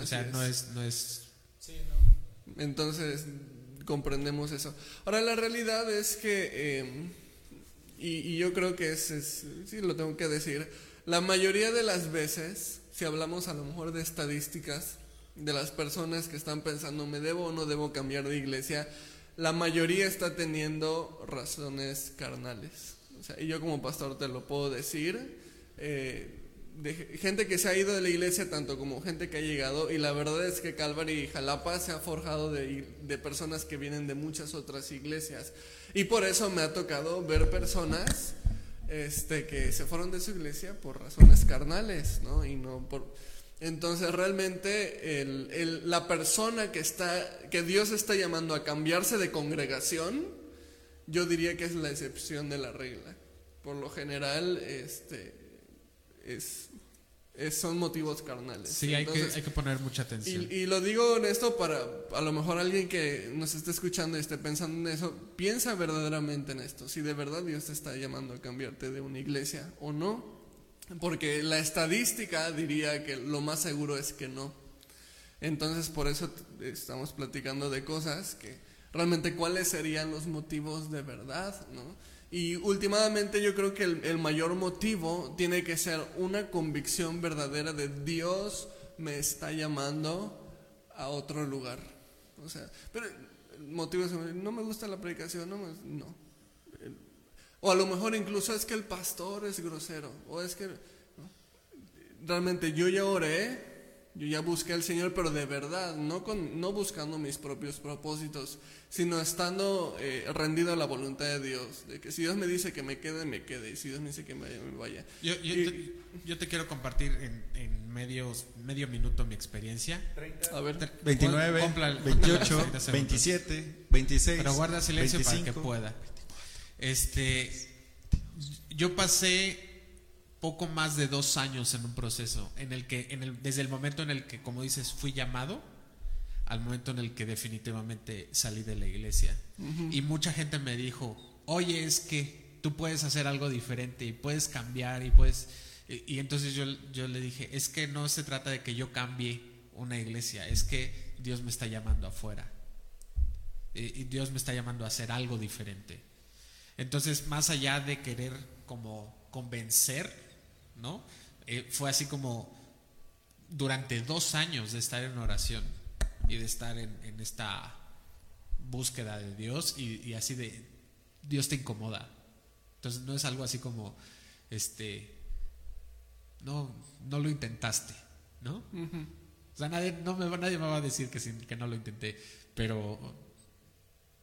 O sea, es. no es, no es Entonces comprendemos eso. Ahora la realidad es que, eh, y, y yo creo que es, es- sí lo tengo que decir, la mayoría de las veces, si hablamos a lo mejor de estadísticas, de las personas que están pensando, ¿me debo o no debo cambiar de iglesia? La mayoría está teniendo razones carnales. O sea, y yo como pastor te lo puedo decir. eh, de gente que se ha ido de la iglesia, tanto como gente que ha llegado, y la verdad es que Calvary y Jalapa se ha forjado de, de personas que vienen de muchas otras iglesias. Y por eso me ha tocado ver personas este, que se fueron de su iglesia por razones carnales, ¿no? Y no por... Entonces realmente el, el, la persona que, está, que Dios está llamando a cambiarse de congregación, yo diría que es la excepción de la regla. Por lo general, este, es, es son motivos carnales. Sí, hay, que, hay que poner mucha atención. Y, y, lo digo en esto para a lo mejor alguien que nos esté escuchando y esté pensando en eso, piensa verdaderamente en esto, si de verdad Dios te está llamando a cambiarte de una iglesia o no. Porque la estadística diría que lo más seguro es que no. Entonces por eso estamos platicando de cosas que realmente cuáles serían los motivos de verdad, ¿no? Y últimamente yo creo que el, el, mayor motivo tiene que ser una convicción verdadera de Dios me está llamando a otro lugar. O sea, pero el motivo es, no me gusta la predicación, no, no. O a lo mejor incluso es que el pastor es grosero, o es que realmente yo ya oré, yo ya busqué al Señor, pero de verdad, no, con, no buscando mis propios propósitos, sino estando eh, rendido a la voluntad de Dios, de que si Dios me dice que me quede, me quede, y si Dios me dice que me vaya, me vaya. Yo, yo, y, te, yo te, quiero compartir en, en, medios, medio minuto mi experiencia. 30, a ver, 29, compla, 28, 27, 26. Pero guarda silencio 25. para que pueda. Este, yo pasé poco más de dos años en un proceso en el que, en el, desde el momento en el que, como dices, fui llamado, al momento en el que definitivamente salí de la iglesia. Uh -huh. Y mucha gente me dijo, oye, es que tú puedes hacer algo diferente y puedes cambiar y puedes... Y, y entonces yo, yo le dije, es que no se trata de que yo cambie una iglesia, es que Dios me está llamando afuera. Y, y Dios me está llamando a hacer algo diferente. Entonces, más allá de querer como convencer, ¿no? Eh, fue así como durante dos años de estar en oración y de estar en, en esta búsqueda de Dios y, y, así de Dios te incomoda. Entonces no es algo así como este no no lo intentaste, ¿no? Uh -huh. O sea, nadie, no me, nadie me va a decir que, que no lo intenté, pero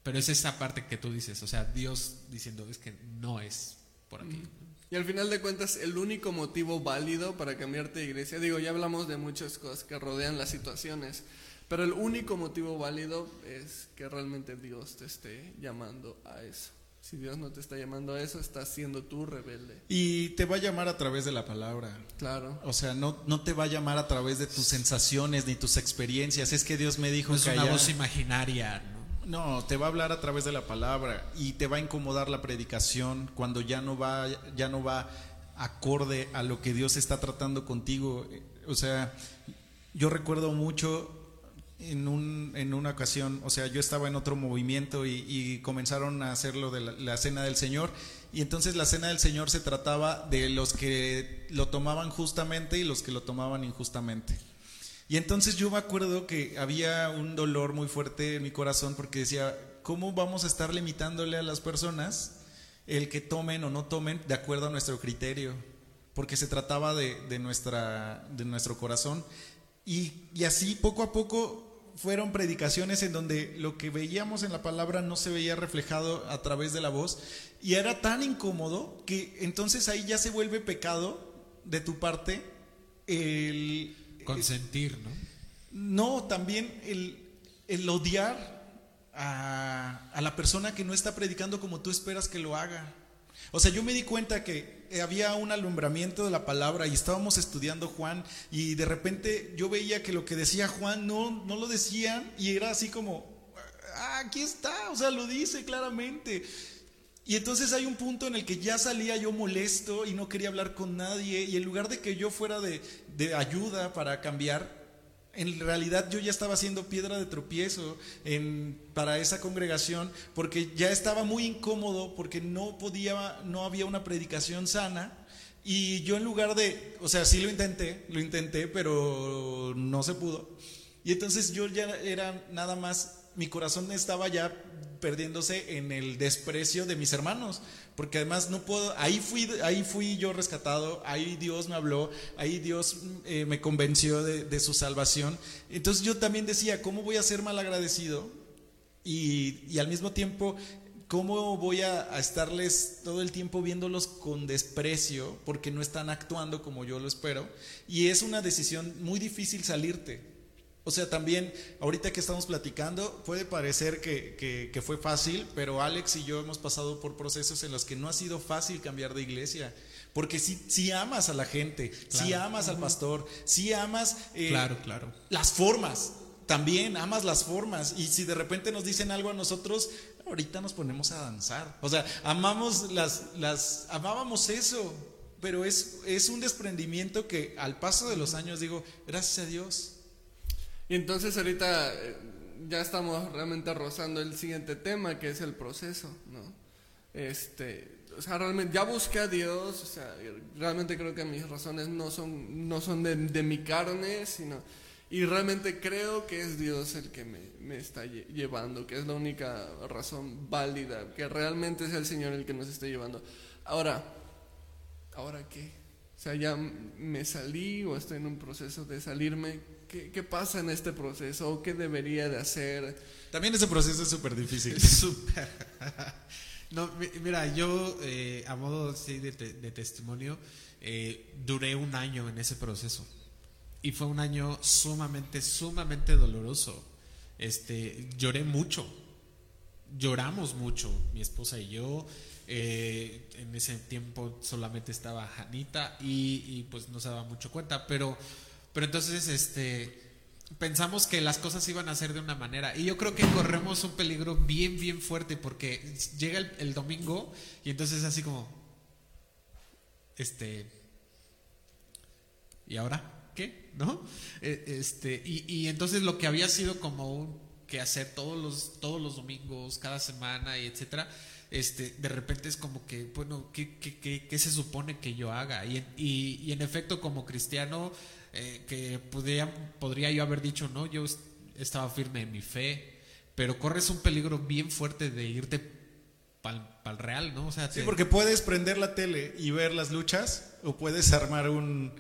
pero es esa parte que tú dices, o sea, Dios diciendo es que no es por aquí. Uh -huh. Y al final de cuentas, el único motivo válido para cambiarte de iglesia, digo, ya hablamos de muchas cosas que rodean las situaciones, pero el único motivo válido es que realmente Dios te esté llamando a eso. Si Dios no te está llamando a eso, estás siendo tú rebelde. Y te va a llamar a través de la palabra. Claro. O sea, no, no te va a llamar a través de tus sensaciones ni tus experiencias. Es que Dios me dijo no es que una allá... voz imaginaria, ¿no? Te va a hablar a través de la palabra y te va a incomodar la predicación cuando ya no va, ya no va acorde a lo que Dios está tratando contigo. O sea, yo recuerdo mucho en, un, en una ocasión, o sea, yo estaba en otro movimiento y, comenzaron a hacer lo de la, cena del Señor y entonces la cena del Señor se trataba de los que lo tomaban justamente y los que lo tomaban injustamente. Y entonces yo me acuerdo que había un dolor muy fuerte en mi corazón porque decía, ¿cómo vamos a estar limitándole a las personas el que tomen o no tomen de acuerdo a nuestro criterio? Porque se trataba de, de nuestra, de nuestro corazón. Y, y así poco a poco fueron predicaciones en donde lo que veíamos en la palabra no se veía reflejado a través de la voz y era tan incómodo que entonces ahí ya se vuelve pecado de tu parte el consentir, ¿no? No, también el, el odiar a, a, la persona que no está predicando como tú esperas que lo haga. O sea, yo me di cuenta que había un alumbramiento de la palabra y estábamos estudiando Juan y de repente yo veía que lo que decía Juan no, no lo decían y era así como, ah, aquí está, o sea, lo dice claramente. Y entonces hay un punto en el que ya salía yo molesto y no quería hablar con nadie y en lugar de que yo fuera de, de ayuda para cambiar, en realidad yo ya estaba haciendo piedra de tropiezo en, para esa congregación porque ya estaba muy incómodo porque no podía, no había una predicación sana y yo en lugar de, o sea, sí lo intenté, lo intenté, pero no se pudo. Y entonces yo ya era nada más mi corazón estaba ya perdiéndose en el desprecio de mis hermanos, porque además no puedo, ahí fui, ahí fui yo rescatado, ahí Dios me habló, ahí Dios eh, me convenció de, su salvación. Entonces yo también decía, ¿cómo voy a ser mal agradecido? Y, y al mismo tiempo ¿Cómo voy a, a, estarles todo el tiempo viéndolos con desprecio porque no están actuando como yo lo espero? Y es una decisión muy difícil salirte. O sea, también ahorita que estamos platicando, puede parecer que, que, que, fue fácil, pero Alex y yo hemos pasado por procesos en los que no ha sido fácil cambiar de iglesia. Porque si, si amas a la gente, claro. si amas al pastor, si amas eh, claro, claro. las formas, también amas las formas. Y si de repente nos dicen algo a nosotros, ahorita nos ponemos a danzar. O sea, amamos las, las, amábamos eso, pero es, es un desprendimiento que al paso de los años digo, gracias a Dios. Y entonces ahorita eh, ya estamos realmente rozando el siguiente tema, que es el proceso, ¿no? Este, o sea, realmente ya busqué a Dios, o sea, realmente creo que mis razones no son, no son de, de mi carne, sino y realmente creo que es Dios el que me, me, está llevando, que es la única razón válida, que realmente es el Señor el que nos está llevando. Ahora, ¿ahora qué? O sea, ya me salí o estoy en un proceso de salirme. ¿Qué, qué pasa en este proceso? ¿Qué debería de hacer? También ese proceso es súper difícil. Súper. no, mira, yo eh, a modo sí, de, de, testimonio, eh, duré un año en ese proceso y fue un año sumamente, sumamente doloroso. Este, lloré mucho, lloramos mucho, mi esposa y yo. Eh, en ese tiempo solamente estaba Janita y, y, pues no se daba mucho cuenta, pero, pero entonces este, pensamos que las cosas iban a ser de una manera y yo creo que corremos un peligro bien, bien fuerte porque llega el, domingo y entonces así como, este, ¿y ahora? ¿qué? ¿No? Este, y, y, entonces lo que había sido como un que hacer todos los, todos los domingos, cada semana y etcétera, este, de repente es como que, bueno, ¿qué, qué, qué, qué se supone que yo haga? Y, y, y en efecto, como cristiano, eh, que podría, podría yo haber dicho, no, yo estaba firme en mi fe, pero corres un peligro bien fuerte de irte para el real, ¿no? O sea, te... sí, porque puedes prender la tele y ver las luchas, o puedes armar un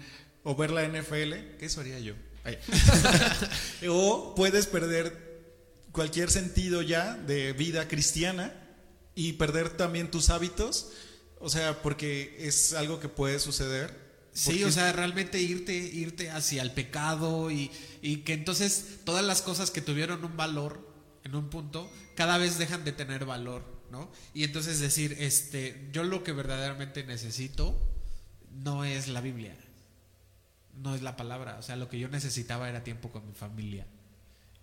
o ver la NFL, que eso haría yo. o puedes perder cualquier sentido ya de vida cristiana y perder también tus hábitos, o sea, porque es algo que puede suceder. Sí, o sea, realmente irte, irte hacia el pecado y, y que entonces todas las cosas que tuvieron un valor en un punto, cada vez dejan de tener valor, ¿no? Y entonces decir, este, yo lo que verdaderamente necesito no es la Biblia, no es la palabra. O sea, lo que yo necesitaba era tiempo con mi familia.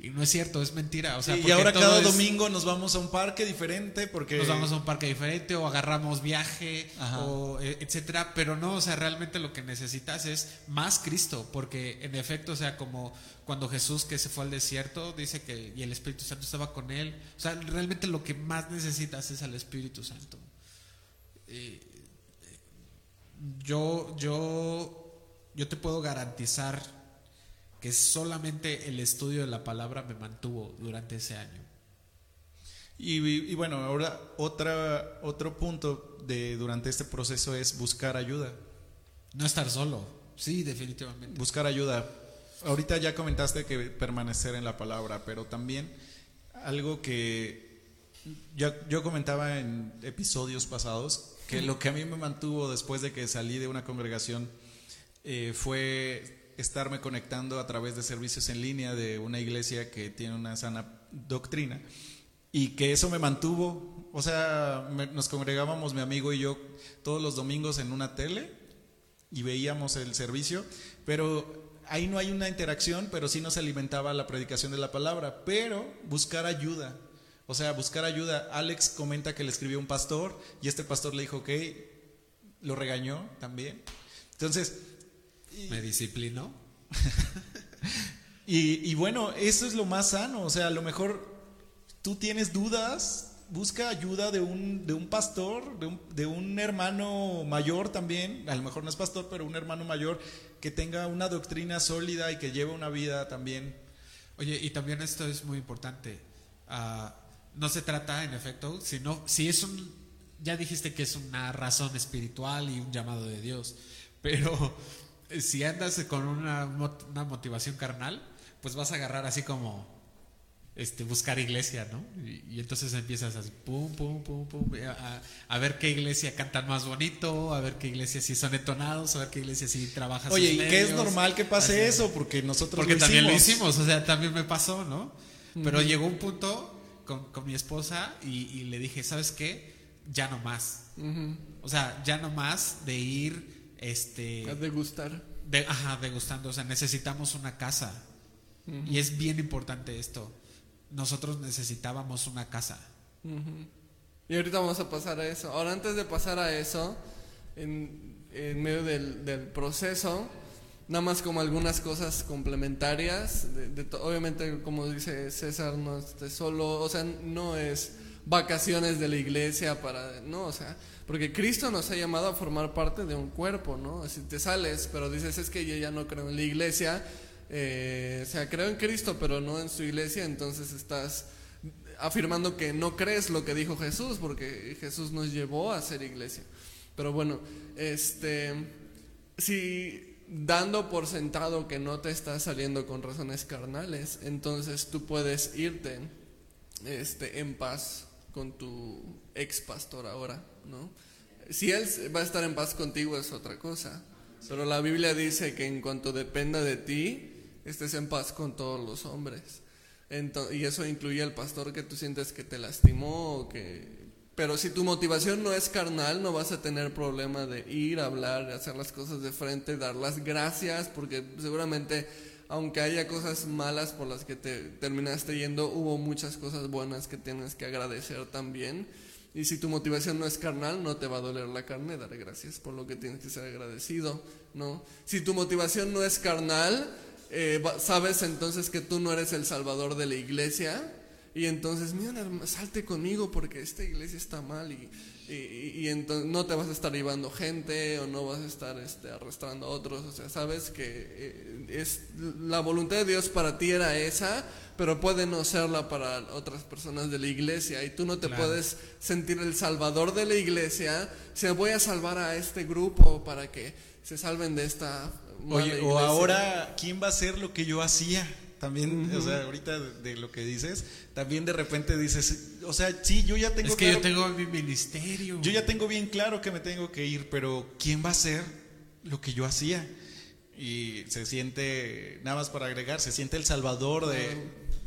Y no es cierto, es mentira. O sea, y ahora cada es, domingo nos vamos a un parque diferente porque... Nos vamos a un parque diferente o agarramos viaje o eh, etcétera. Pero no, o sea, realmente lo que necesitas es más Cristo. Porque en efecto, o sea, como cuando Jesús que se fue al desierto, dice que y el Espíritu Santo estaba con él. O sea, realmente lo que más necesitas es al Espíritu Santo. Eh, yo, yo yo te puedo garantizar que solamente el estudio de la palabra me mantuvo durante ese año. Y, y, bueno, ahora otra, otro punto de durante este proceso es buscar ayuda. No estar solo, sí, definitivamente. Buscar ayuda. Ahorita ya comentaste que permanecer en la palabra, pero también algo que yo, yo comentaba en episodios pasados, que lo que a mí me mantuvo después de que salí de una congregación eh, fue estarme conectando a través de servicios en línea de una iglesia que tiene una sana doctrina y que eso me mantuvo, o sea, nos congregábamos mi amigo y yo todos los domingos en una tele y veíamos el servicio, pero ahí no hay una interacción, pero sí nos alimentaba la predicación de la palabra, pero buscar ayuda, o sea, buscar ayuda. Alex comenta que le escribió un pastor y este pastor le dijo, ok, lo regañó también. Entonces, me disciplinó. y, y, bueno, eso es lo más sano. O sea, a lo mejor tú tienes dudas, busca ayuda de un, de un pastor, de un, de un hermano mayor también. A lo mejor no es pastor, pero un hermano mayor que tenga una doctrina sólida y que lleve una vida también. Oye, y también esto es muy importante. ah, no se trata, en efecto, sino si es un, ya dijiste que es una razón espiritual y un llamado de Dios, pero si andas con una, una motivación carnal, pues vas a agarrar así como este, buscar iglesia, ¿no? Y, y entonces empiezas así, pum, pum, pum, pum, a, a ver qué iglesia cantan más bonito, a ver qué iglesia sí son entonados, a ver qué iglesia sí trabaja Oye, sus y que es medios. normal que pase Así. eso, porque nosotros Porque lo también lo hicimos. hicimos, o sea, también me pasó, ¿no? Pero llegó un punto con, con mi esposa y, y le dije, ¿sabes qué? Ya no más. Ujú. O sea, ya no más de ir, este, A degustar. de, ajá, degustando. O sea, necesitamos una casa. Y es bien importante esto. Nosotros necesitábamos una casa. Y ahorita vamos a pasar a eso. Ahora, antes de pasar a eso, en, en medio del, del proceso, nada más como algunas cosas complementarias. de- de obviamente, como dice César, no esté solo, o sea, no es vacaciones de la iglesia para, no, o sea, porque Cristo nos ha llamado a formar parte de un cuerpo, ¿no? Si te sales, pero dices, es que yo ya no creo en la iglesia, eh, o sea, creo en Cristo, pero no en su iglesia, entonces estás afirmando que no crees lo que dijo Jesús, porque Jesús nos llevó a ser iglesia. Pero bueno, este, si dando por sentado que no te estás saliendo con razones carnales, entonces tú puedes irte este, en paz con tu ex pastor ahora, ¿no? Si él va a estar en paz contigo es otra cosa, pero la Biblia dice que en cuanto dependa de ti, estés en paz con todos los hombres. Y eso incluye al pastor que tú sientes que te lastimó que... Pero si tu motivación no es carnal, no vas a tener problema de ir, hablar, hacer las cosas de frente, dar las gracias, porque seguramente, aunque haya cosas malas por las que te terminaste yendo, hubo muchas cosas buenas que tienes que agradecer también. Y si tu motivación no es carnal, no te va a doler la carne, dar gracias por lo que tienes que ser agradecido, ¿no? Si tu motivación no es carnal, eh, sabes entonces que tú no eres el salvador de la iglesia y entonces, mira, salte conmigo porque esta iglesia está mal y, y entonces no te vas a estar llevando gente o no vas a estar este, arrastrando a otros, o sea, sabes que eh, es la voluntad de Dios para ti era esa, pero puede no serla para otras personas de la iglesia y tú no te Claro. puedes sentir el salvador de la iglesia, si voy a salvar a este grupo para que se salven de esta mala Oye, o iglesia". ahora, ¿quién va a hacer lo que yo hacía? También, o sea, ahorita de, de lo que dices, también de repente dices, o sea, sí, yo ya tengo es que claro- yo tengo mi ministerio. yo ya tengo bien claro que me tengo que ir, pero ¿quién va a hacer lo que yo hacía? Y se siente, nada más para agregar, se siente el salvador de,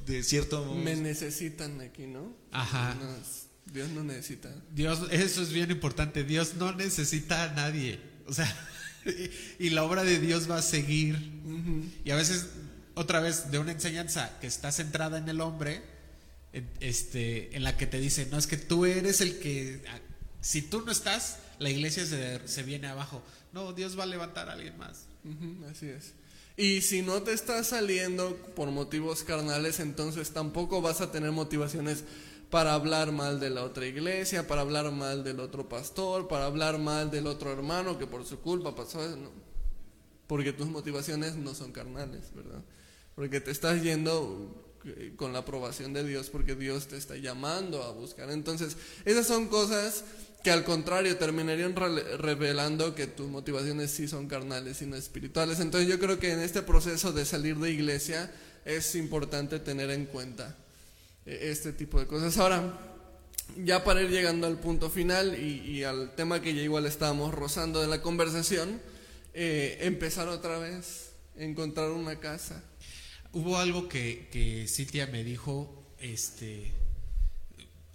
de cierto... me necesitan aquí, ¿no? Ajá. Dios no necesita. Dios, eso es bien importante. Dios no necesita a nadie. O sea, y, y la obra de Dios va a seguir. Y a veces, otra vez, de una enseñanza que está centrada en el hombre, este, en la que te dice, no, es que tú eres el que, a- si tú no estás, la iglesia se, se viene abajo. No, Dios va a levantar a alguien más. Así es. Y si no te estás saliendo por motivos carnales, entonces tampoco vas a tener motivaciones para hablar mal de la otra iglesia, para hablar mal del otro pastor, para hablar mal del otro hermano que por su culpa pasó eso. No. Porque tus motivaciones no son carnales, ¿verdad? Porque te estás yendo eh, con la aprobación de Dios, porque Dios te está llamando a buscar. Entonces, esas son cosas que al contrario terminarían revelando que tus motivaciones sí son carnales y no espirituales. Entonces, yo creo que en este proceso de salir de iglesia es importante tener en cuenta eh, este tipo de cosas. Ahora, ya para ir llegando al punto final y, y al tema que ya igual estábamos rozando de la conversación, eh, empezar otra vez, encontrar una casa. Hubo algo que, que Cintia me dijo, este,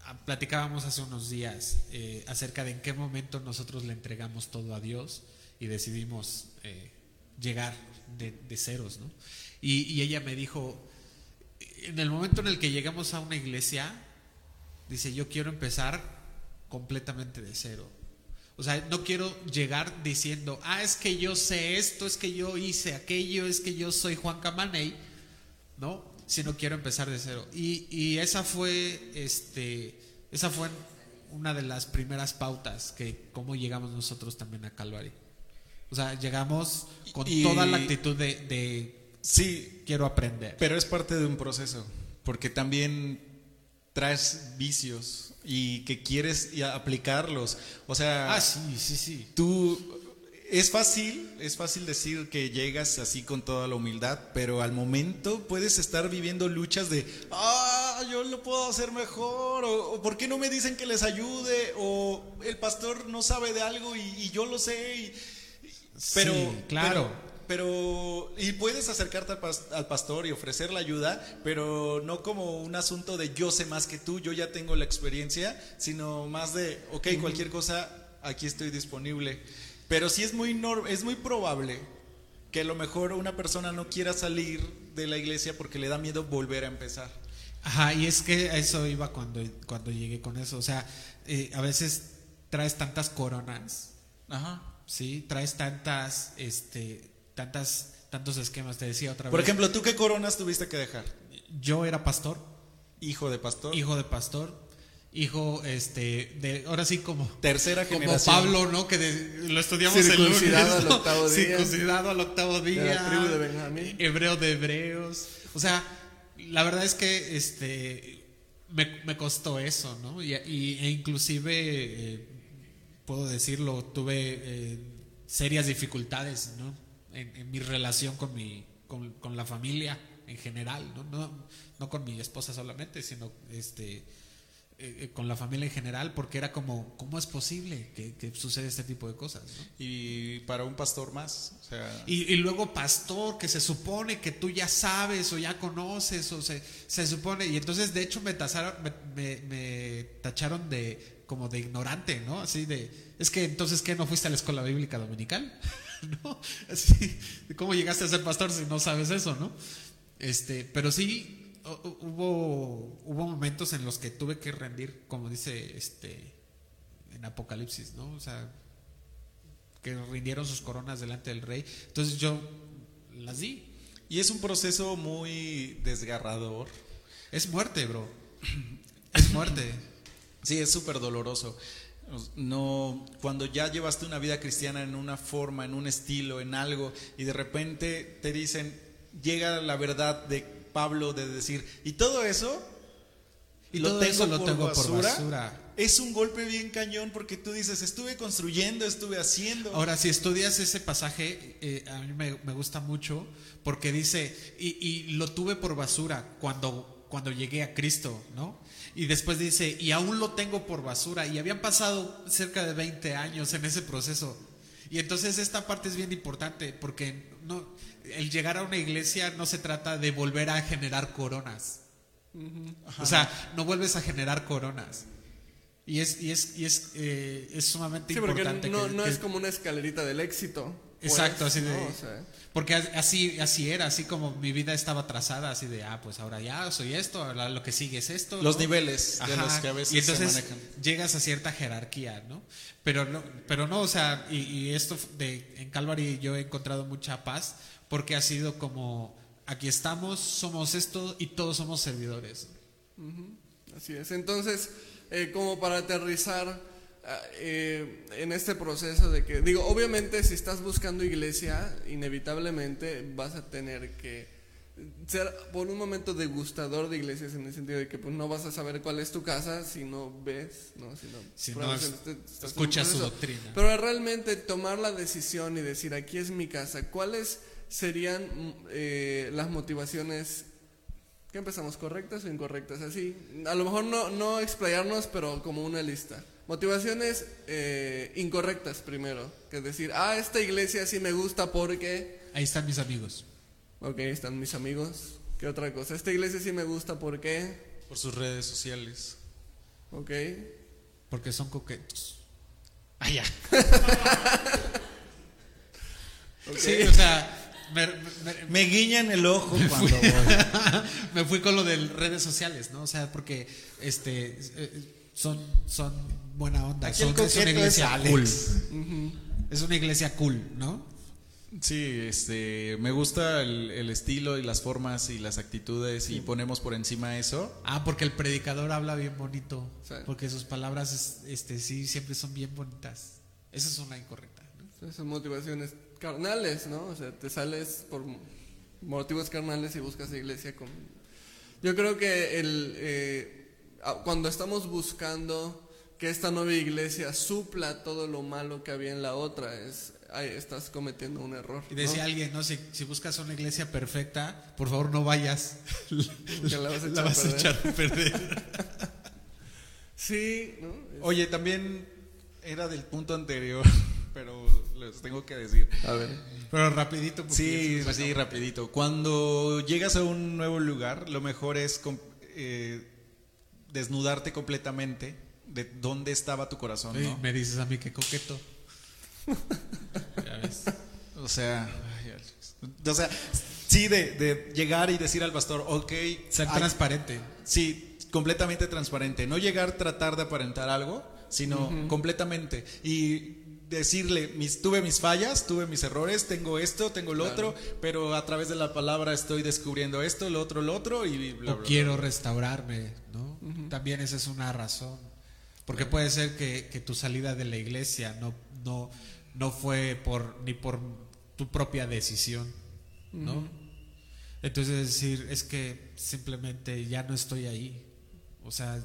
ah, platicábamos hace unos días eh, acerca de en qué momento nosotros le entregamos todo a Dios y decidimos eh, llegar de, ceros, ¿no? Y, y ella me dijo, en el momento en el que llegamos a una iglesia, dice, yo quiero empezar completamente de cero. O sea, no quiero llegar diciendo, ah, es que yo sé esto, es que yo hice aquello, es que yo soy Juan Camaney, ¿no? Sino quiero empezar de cero. Y, y esa fue, este, esa fue una de las primeras pautas que cómo llegamos nosotros también a Calvary. O sea, llegamos con Y- toda la actitud de, de Sí, quiero aprender. pero es parte de un proceso, porque también traes vicios y que quieres aplicarlos. O sea, Ah, sí, sí, sí. tú es fácil, es fácil decir que llegas así con toda la humildad, pero al momento puedes estar viviendo luchas de, ah, yo lo puedo hacer mejor, o, o ¿por qué no me dicen que les ayude? O el pastor no sabe de algo y, y yo lo sé. y- pero, Sí, claro. Pero, pero- y puedes acercarte al, pas- al pastor y ofrecer la ayuda, pero no como un asunto de yo sé más que tú, yo ya tengo la experiencia, sino más de, ok, cualquier cosa, aquí estoy disponible. Pero sí es muy, es muy probable que a lo mejor una persona no quiera salir de la iglesia porque le da miedo volver a empezar. Ajá, y es que a eso iba cuando, cuando llegué con eso. O sea, eh, a veces traes tantas coronas, Ajá. ¿sí? Traes tantas, este, tantas, tantos esquemas. Te decía otra Por vez. ejemplo, ¿tú qué coronas tuviste que dejar? yo era pastor, Hijo de pastor. hijo de pastor, hijo, este, de, ahora sí como, Tercera como generación. Pablo, ¿no? Que de- lo estudiamos el lunes, al octavo día. Circuncidado al octavo día. De la tribu de Benjamín. Hebreo de hebreos. O sea, la verdad es que este me, me costó eso, ¿no? Y, y- e inclusive, eh, puedo decirlo, tuve eh, serias dificultades, ¿no? En, en mi relación con mi, con, con la familia en general, ¿no? No, no con mi esposa solamente, sino este eh, eh, con la familia en general, porque era como, ¿cómo es posible que, que suceda este tipo de cosas? ¿no? Y para un pastor más, o sea, Y, y luego pastor, que se supone que tú ya sabes o ya conoces, o se, se supone, y entonces de hecho me, tazaron, me, me- me tacharon de como de ignorante, ¿no? Así de, es que entonces, ¿qué? ¿No fuiste a la escuela bíblica dominical? ¿No? Así, ¿cómo llegaste a ser pastor si no sabes eso, no? Este, pero sí, hubo, hubo momentos en los que tuve que rendir, como dice este en Apocalipsis, ¿no? O sea, que rindieron sus coronas delante del rey. Entonces yo las di. y es un proceso muy desgarrador. Es muerte, bro. Es muerte. Sí, es súper doloroso. No, cuando ya llevaste una vida cristiana en una forma, en un estilo, en algo, y de repente te dicen, llega la verdad de Pablo de decir, y todo eso, Y todo eso lo tengo por basura. Es un golpe bien cañón porque tú dices, estuve construyendo, estuve haciendo. Ahora, si estudias ese pasaje, eh, a mí me, me gusta mucho porque dice, y, y lo tuve por basura cuando, cuando llegué a Cristo, ¿no? Y después dice, y aún lo tengo por basura. Y habían pasado cerca de 20 años en ese proceso. Y entonces esta parte es bien importante porque no, el llegar a una iglesia no se trata de volver a generar coronas. O sea, no vuelves a generar coronas. Y es, y es, y es, eh, es sumamente Sí, porque importante. no, que- no que- es como una escalerita del éxito. Pues, Exacto, así de. ¿no? O sea, porque as- así, así era, así como mi vida estaba trazada, así de, ah, pues ahora ya soy esto, ahora lo que sigue es esto. Los ¿no? niveles de Ajá, los que a veces y entonces se manejan. llegas a cierta jerarquía, ¿no? Pero no, pero no, o sea, y, y esto de en Calvary yo he encontrado mucha paz porque ha sido como aquí estamos, somos esto y todos somos servidores. Así es. Entonces, eh, como para aterrizar eh, en este proceso de que, digo, obviamente si estás buscando iglesia, inevitablemente vas a tener que ser por un momento degustador de iglesias en el sentido de que pues, no vas a saber cuál es tu casa si no ves, ¿no? Si no, Si es- escuchas su doctrina. Pero realmente tomar la decisión y decir, aquí es mi casa, ¿cuáles serían eh, las motivaciones ¿Qué empezamos? ¿Correctas o incorrectas? Así. A lo mejor no, no explayarnos, pero como una lista. Motivaciones eh, incorrectas primero. Que es decir, ah, esta iglesia sí me gusta porque... Ahí están mis amigos. Ok, están mis amigos. ¿Qué otra cosa? Esta iglesia sí me gusta porque... Por sus redes sociales. Ok. Porque son coquetos. Ah, ya. Sí, o sea, me, me- Me guiñan el ojo cuando voy. me fui con lo de redes sociales, ¿no? O sea, porque este eh, son, son buena onda. Aquí el Son, es una es iglesia cool. Es una iglesia cool, ¿no? Sí, este, me gusta el, el estilo y las formas y las actitudes y ponemos por encima eso. Ah, porque el predicador habla bien bonito. Sí. Porque sus palabras, es- este, sí, siempre son bien bonitas. Esa es una incorrecta. ¿no? Son motivaciones carnales, ¿no? O sea, te sales por motivos carnales y buscas iglesia con... Yo creo que el... eh, cuando estamos buscando que esta nueva iglesia supla todo lo malo que había en la otra, es, ay, estás cometiendo un error. Y decía ¿no? alguien, no, si, si buscas una iglesia perfecta, por favor no vayas. La vas a echar La a vas a perder. echar a perder. Sí, ¿no? Oye, también era del punto anterior, pero les tengo que decir. A ver. Pero rapidito. porque Sí, sí, rapidito. Cuando llegas a un nuevo lugar, lo mejor es eh, desnudarte completamente de dónde estaba tu corazón, Sí, ¿no? Me dices a mí que coqueto. ya ves. O sea, ay, o sea, sí, de, de llegar y decir al pastor, ok, Ser hay- transparente. Sí, completamente transparente. No llegar a tratar de aparentar algo, sino completamente. Y decirle, mis, tuve mis fallas, tuve mis errores, tengo esto, tengo lo otro, pero a través de la palabra estoy descubriendo esto, lo otro, lo otro y bla, o bla, quiero restaurarme, ¿no? También esa es una razón. Porque puede ser que, que tu salida de la iglesia no, no, no fue por ni por tu propia decisión, ¿no? Entonces decir, es que simplemente ya no estoy ahí. O sea,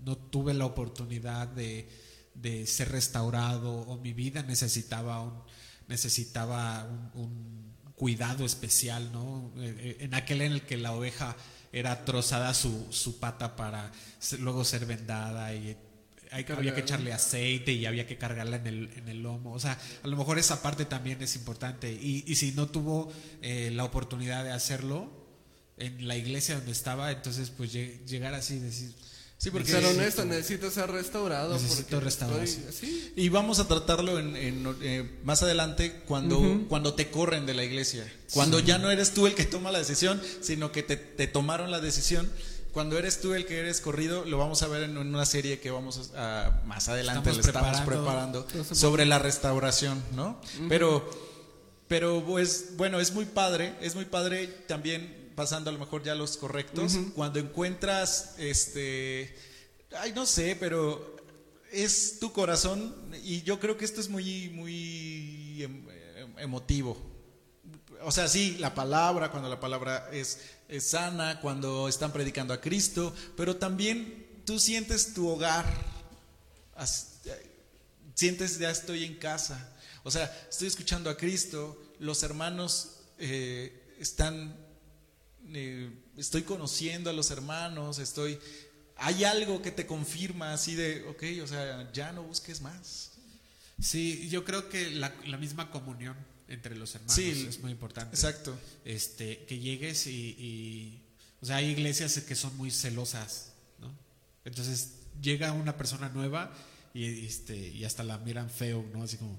no tuve la oportunidad de, de ser restaurado o mi vida necesitaba un, necesitaba un, un cuidado especial, ¿no? Eh, eh, En aquel en el que la oveja era trozada su, su pata para luego ser vendada y hay- había que echarle aceite y había que cargarla en el, en el lomo. O sea, a lo mejor esa parte también es importante. Y, y si no tuvo eh, la oportunidad de hacerlo en la iglesia donde estaba, entonces pues lleg- llegar así y decir... Sí, porque Ser sí, honesto, necesito ser restaurado. Necesito restauración. estoy así. Y vamos a tratarlo en, en, eh, más adelante cuando, cuando te corren de la iglesia. Cuando ya no eres tú el que toma la decisión, sino que te, te tomaron la decisión. Cuando eres tú el que eres corrido, lo vamos a ver en una serie que vamos a, a- más adelante Estamos le estamos preparando. preparando sobre la restauración, ¿no? Pero, pero pues bueno, es muy padre, es muy padre también pasando a lo mejor ya los correctos, cuando encuentras este, ay no sé, pero es tu corazón y yo creo que esto es muy muy em- em- emotivo. O sea, sí, la palabra, cuando la palabra es, es sana, cuando están predicando a Cristo, pero también tú sientes tu hogar, sientes ya estoy en casa. O sea, estoy escuchando a Cristo, los hermanos eh, están, eh, estoy conociendo a los hermanos, estoy, hay algo que te confirma así de, ok, o sea, ya no busques más. Sí, yo creo que la, la misma comunión entre los hermanos Sí, es muy importante. Exacto. Este, que llegues y, y- o sea, hay iglesias que son muy celosas, ¿no? Entonces llega una persona nueva y, este, y hasta la miran feo, ¿no? Así como,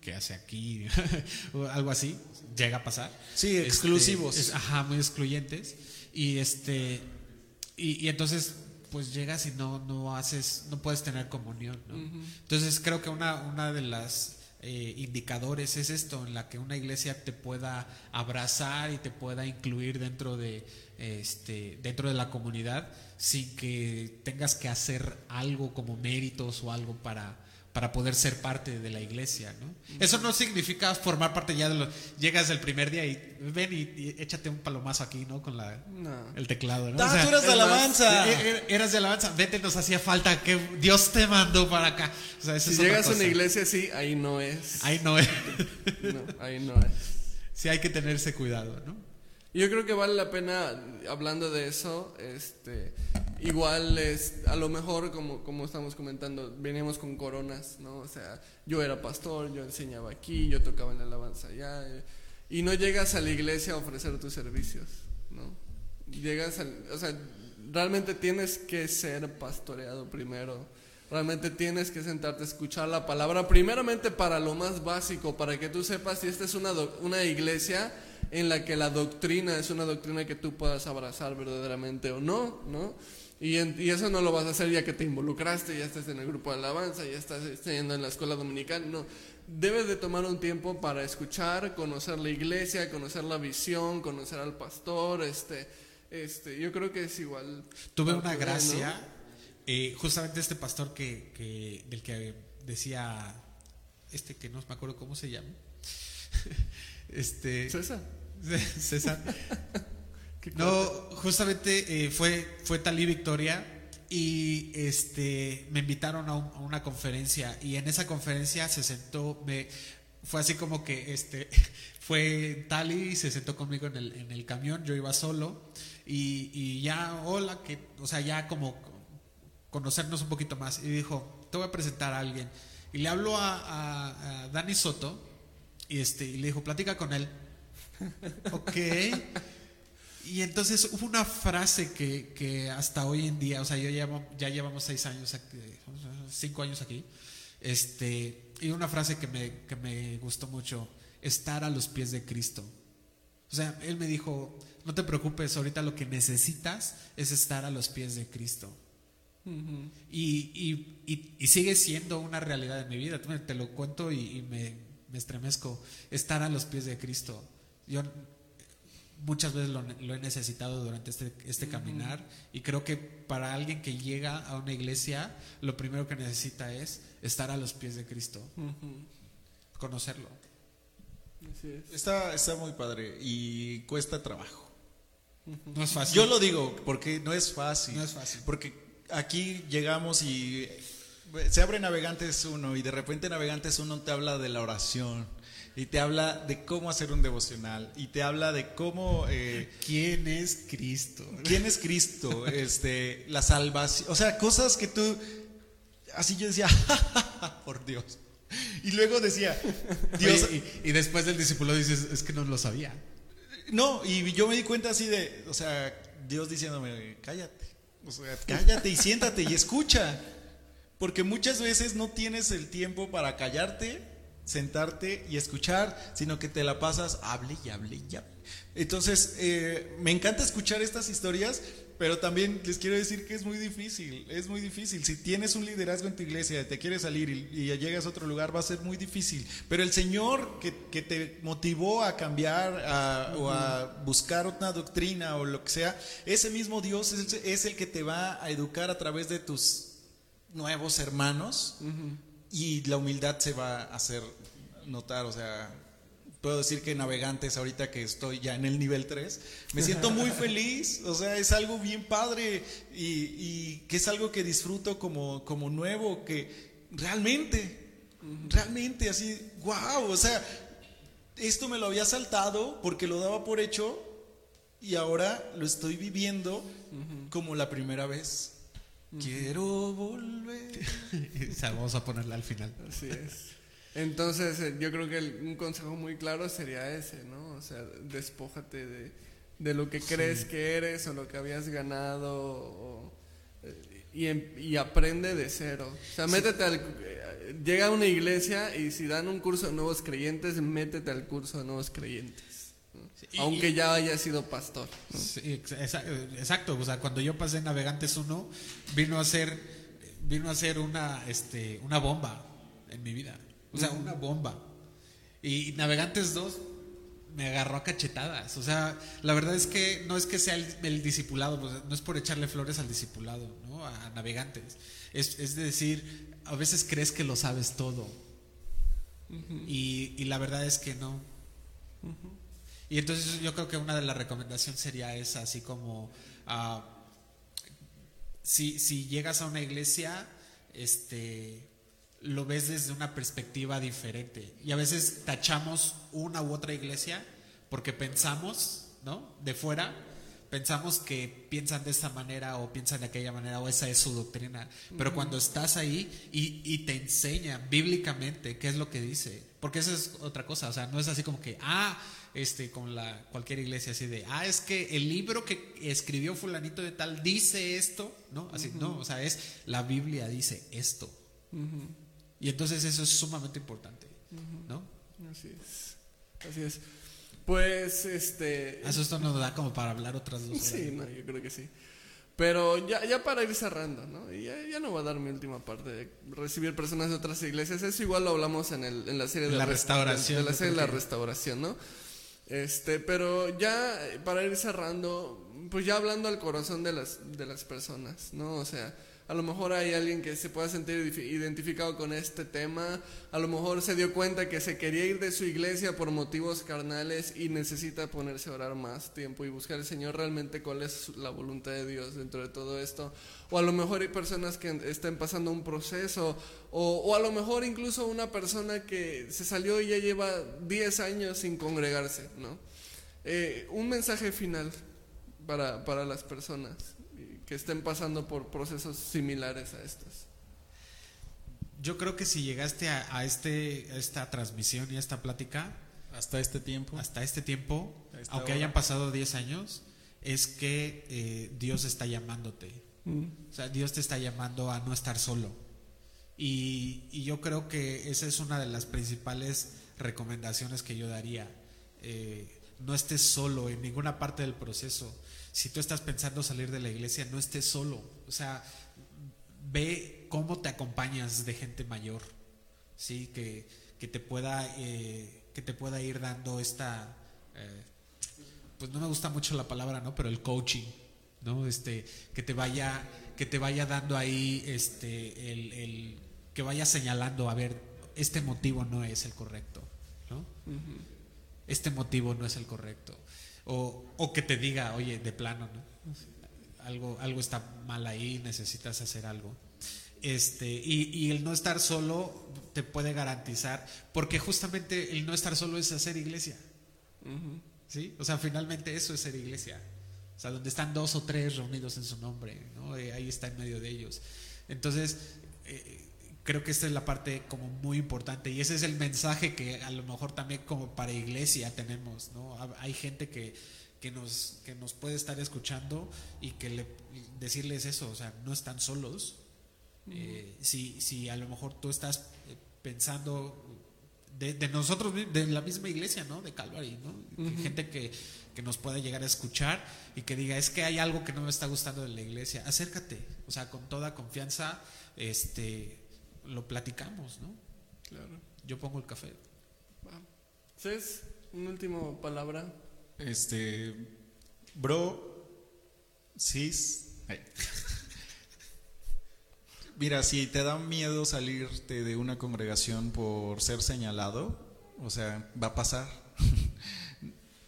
¿qué hace aquí? o algo así, llega a pasar. Sí, Este, exclusivos. es- ajá, muy excluyentes. Y este, y, y entonces pues llegas y no, no haces, no puedes tener comunión, ¿no? Entonces creo que una, una de las eh, indicadores es esto, en la que una iglesia te pueda abrazar y te pueda incluir dentro de este dentro de la comunidad sin que tengas que hacer algo como méritos o algo para para poder ser parte de la iglesia, ¿no? Eso no significa formar parte ya de los... Llegas el primer día y ven y, y échate un palomazo aquí, ¿no? Con la, No. el teclado, ¿no? Ah, O sea, tú eras de más, alabanza. e- e- Eras de alabanza, vete, nos hacía falta, que Dios te mandó para acá. O sea, Si llegas a una iglesia así, ahí no es. Ahí no es. No, ahí no es. Sí hay que tenerse cuidado, ¿no? Yo creo que vale la pena, hablando de eso, este, igual es, a lo mejor como, como estamos comentando, veníamos con coronas, ¿no? O sea, yo era pastor, yo enseñaba aquí, yo tocaba en la alabanza allá, eh, y no llegas a la iglesia a ofrecer tus servicios, ¿no? Llegas al, o sea, realmente tienes que ser pastoreado primero. Realmente tienes que sentarte a escuchar la palabra, primeramente para lo más básico, para que tú sepas si esta es una, una iglesia en la que la doctrina es una doctrina que tú puedas abrazar verdaderamente o no, ¿no? Y, en- y eso no lo vas a hacer ya que te involucraste, ya estás en el grupo de alabanza, ya estás yendo en la escuela dominical, no. Debes de tomar un tiempo para escuchar, conocer la iglesia, conocer la visión, conocer al pastor, este, este, yo creo que es igual. Tuve una gracia, eh, justamente este pastor que, que, del que decía, este que no me acuerdo cómo se llama, este, César. César. No, justamente eh, fue, fue Talí Victoria y este me invitaron a, un- a una conferencia y en esa conferencia se sentó me fue así como que este fue Tali y se sentó conmigo en el, en el camión yo iba solo y, y ya hola que o sea ya como conocernos un poquito más y dijo te voy a presentar a alguien y le habló a, a- a Dani Soto y este y le dijo platica con él ok y entonces hubo una frase que, que hasta hoy en día, o sea, yo llevo- ya llevamos seis años, aquí, cinco años aquí, este, y una frase que me, que me gustó mucho, estar a los pies de Cristo. O sea, él me dijo, no te preocupes, ahorita lo que necesitas es estar a los pies de Cristo. Y, y, y, y sigue siendo una realidad en mi vida. Te- lo cuento y, y me, me estremezco. Estar a los pies de Cristo. Yo muchas veces lo, lo he necesitado durante este, este caminar y creo que para alguien que llega a una iglesia, lo primero que necesita es estar a los pies de Cristo, conocerlo. Así es. Está, está muy padre y cuesta trabajo. No es fácil. Yo lo digo porque no es fácil. No es fácil. Porque aquí llegamos y eh, se abre Navegantes 1 y de repente Navegantes 1 te habla de la oración y te habla de cómo hacer un devocional y te habla de cómo... eh, ¿Quién es Cristo? ¿Quién es Cristo? Este, la salvación. O sea, cosas que tú. Así yo decía, por Dios. Y luego decía, Dios. Oye, y, y después del discípulo dices, es que no lo sabía. No, y yo me di cuenta así de, o sea, Dios diciéndome, cállate. O sea, cállate y siéntate y escucha. Porque muchas veces no tienes el tiempo para callarte, sentarte y escuchar, sino que te la pasas, hable y hable y hable. Entonces, eh, me encanta escuchar estas historias, pero también les quiero decir que es muy difícil, es muy difícil. Si tienes un liderazgo en tu iglesia, te quieres salir y, llegas a otro lugar, va a ser muy difícil. Pero el Señor que, que te motivó a cambiar a- o a buscar una doctrina o lo que sea, ese mismo Dios es el que te va a educar a través de tus nuevos hermanos y la humildad se va a hacer notar, o sea, puedo decir que navegantes ahorita que estoy ya en el nivel 3, me siento muy feliz, o sea, es algo bien padre y, y que es algo que disfruto como, como nuevo, que realmente, realmente así, wow, o sea, esto me lo había saltado porque lo daba por hecho y ahora lo estoy viviendo como la primera vez. Quiero volver. Esa vamos a ponerla al final. Así es. Entonces, eh, yo creo que el- un consejo muy claro sería ese, ¿no? O sea, despójate de, de lo que crees que eres o lo que habías ganado o, eh, y, em- y aprende de cero. O sea, métete al... eh, llega a una iglesia y si dan un curso de nuevos creyentes, métete al curso de nuevos creyentes. Aunque ya haya sido pastor. exacto, o sea, cuando yo pasé en Navegantes 1, vino a ser, vino a ser una, este, una bomba en mi vida. O sea, una bomba. Y Navegantes 2 me agarró a cachetadas. O sea, la verdad es que no es que sea el, el discipulado, pues, no es por echarle flores al discipulado, ¿no? A Navegantes. Es, es de decir, a veces crees que lo sabes todo. y, y la verdad es que no. Y entonces yo creo que una de las recomendaciones sería esa, así como ah, si, si llegas a una iglesia, este lo ves desde una perspectiva diferente. Y a veces tachamos una u otra iglesia porque pensamos, ¿no? De fuera, pensamos que piensan de esta manera o piensan de aquella manera o esa es su doctrina. Pero cuando estás ahí y, y te enseñan bíblicamente qué es lo que dice, porque esa es otra cosa, o sea, no es así como que, ah, este, con la, cualquier iglesia así de, ah, es que el libro que escribió fulanito de tal dice esto, ¿no? Así, no, o sea, es la Biblia dice esto. Y entonces eso es sumamente importante, ¿no? Así es. Así es. Pues, este... Eso esto nos da como para hablar otras dos. Sí, no, yo creo que sí. Pero ya, ya para ir cerrando, ¿no? Y ya, ya no voy a dar mi última parte de recibir personas de otras iglesias. Eso igual lo hablamos en, el, en la serie de La rest- restauración, De, la serie de la restauración, ¿no? Este, pero ya para ir cerrando, pues ya hablando al corazón de las, de las personas, ¿no? O sea, A lo mejor hay alguien que se pueda sentir identificado con este tema. A lo mejor se dio cuenta que se quería ir de su iglesia por motivos carnales y necesita ponerse a orar más tiempo y buscar al Señor realmente cuál es la voluntad de Dios dentro de todo esto. O a lo mejor hay personas que estén pasando un proceso. O, o a lo mejor incluso una persona que se salió y ya lleva 10 años sin congregarse. ¿no? Eh, un mensaje final para, para las personas que estén pasando por procesos similares a estos. Yo creo que si llegaste a, este, esta transmisión y a esta plática, hasta este tiempo, hasta este tiempo, aunque hayan pasado 10 años, es que eh, Dios está llamándote. Mm. O sea, Dios te está llamando a no estar solo. Y, y, yo creo que esa es una de las principales recomendaciones que yo daría. Eh, no estés solo en ninguna parte del proceso si tú estás pensando salir de la iglesia, no estés solo. O sea, ve cómo te acompañas de gente mayor, ¿sí? Que, que te, pueda, eh, que te pueda ir dando esta... Eh, pues no me gusta mucho la palabra, ¿no? Pero el coaching, ¿no? Este, que te vaya, que te vaya dando ahí, este, el, el que vaya señalando, a ver, este motivo no es el correcto, ¿no? Este motivo no es el correcto. O, o que te diga, oye, de plano, ¿no? Algo, algo está mal ahí, necesitas hacer algo. Este, y, y, el no estar solo te puede garantizar, porque justamente el no estar solo es hacer iglesia. ¿Sí? O sea, finalmente eso es ser iglesia. O sea, donde están dos o tres reunidos en su nombre, ¿no? Eh, ahí está en medio de ellos. Entonces, eh, creo que esta es la parte como muy importante y ese es el mensaje que a lo mejor también como para iglesia tenemos, ¿no? Hay gente que, que, nos, que nos puede estar escuchando y que le, decirles eso, o sea, no están solos. Eh, si, si a lo mejor tú estás eh, pensando de, de, nosotros, de la misma iglesia, ¿no? De Calvary, ¿no? Gente que, que nos pueda llegar a escuchar y que diga, es que hay algo que no me está gustando de la iglesia, acércate, o sea, con toda confianza, este lo platicamos, ¿no? Claro. Yo pongo el café. Cés, una última palabra. Este, bro, cis. Mira, si te da miedo salirte de una congregación por ser señalado, o sea, va a pasar.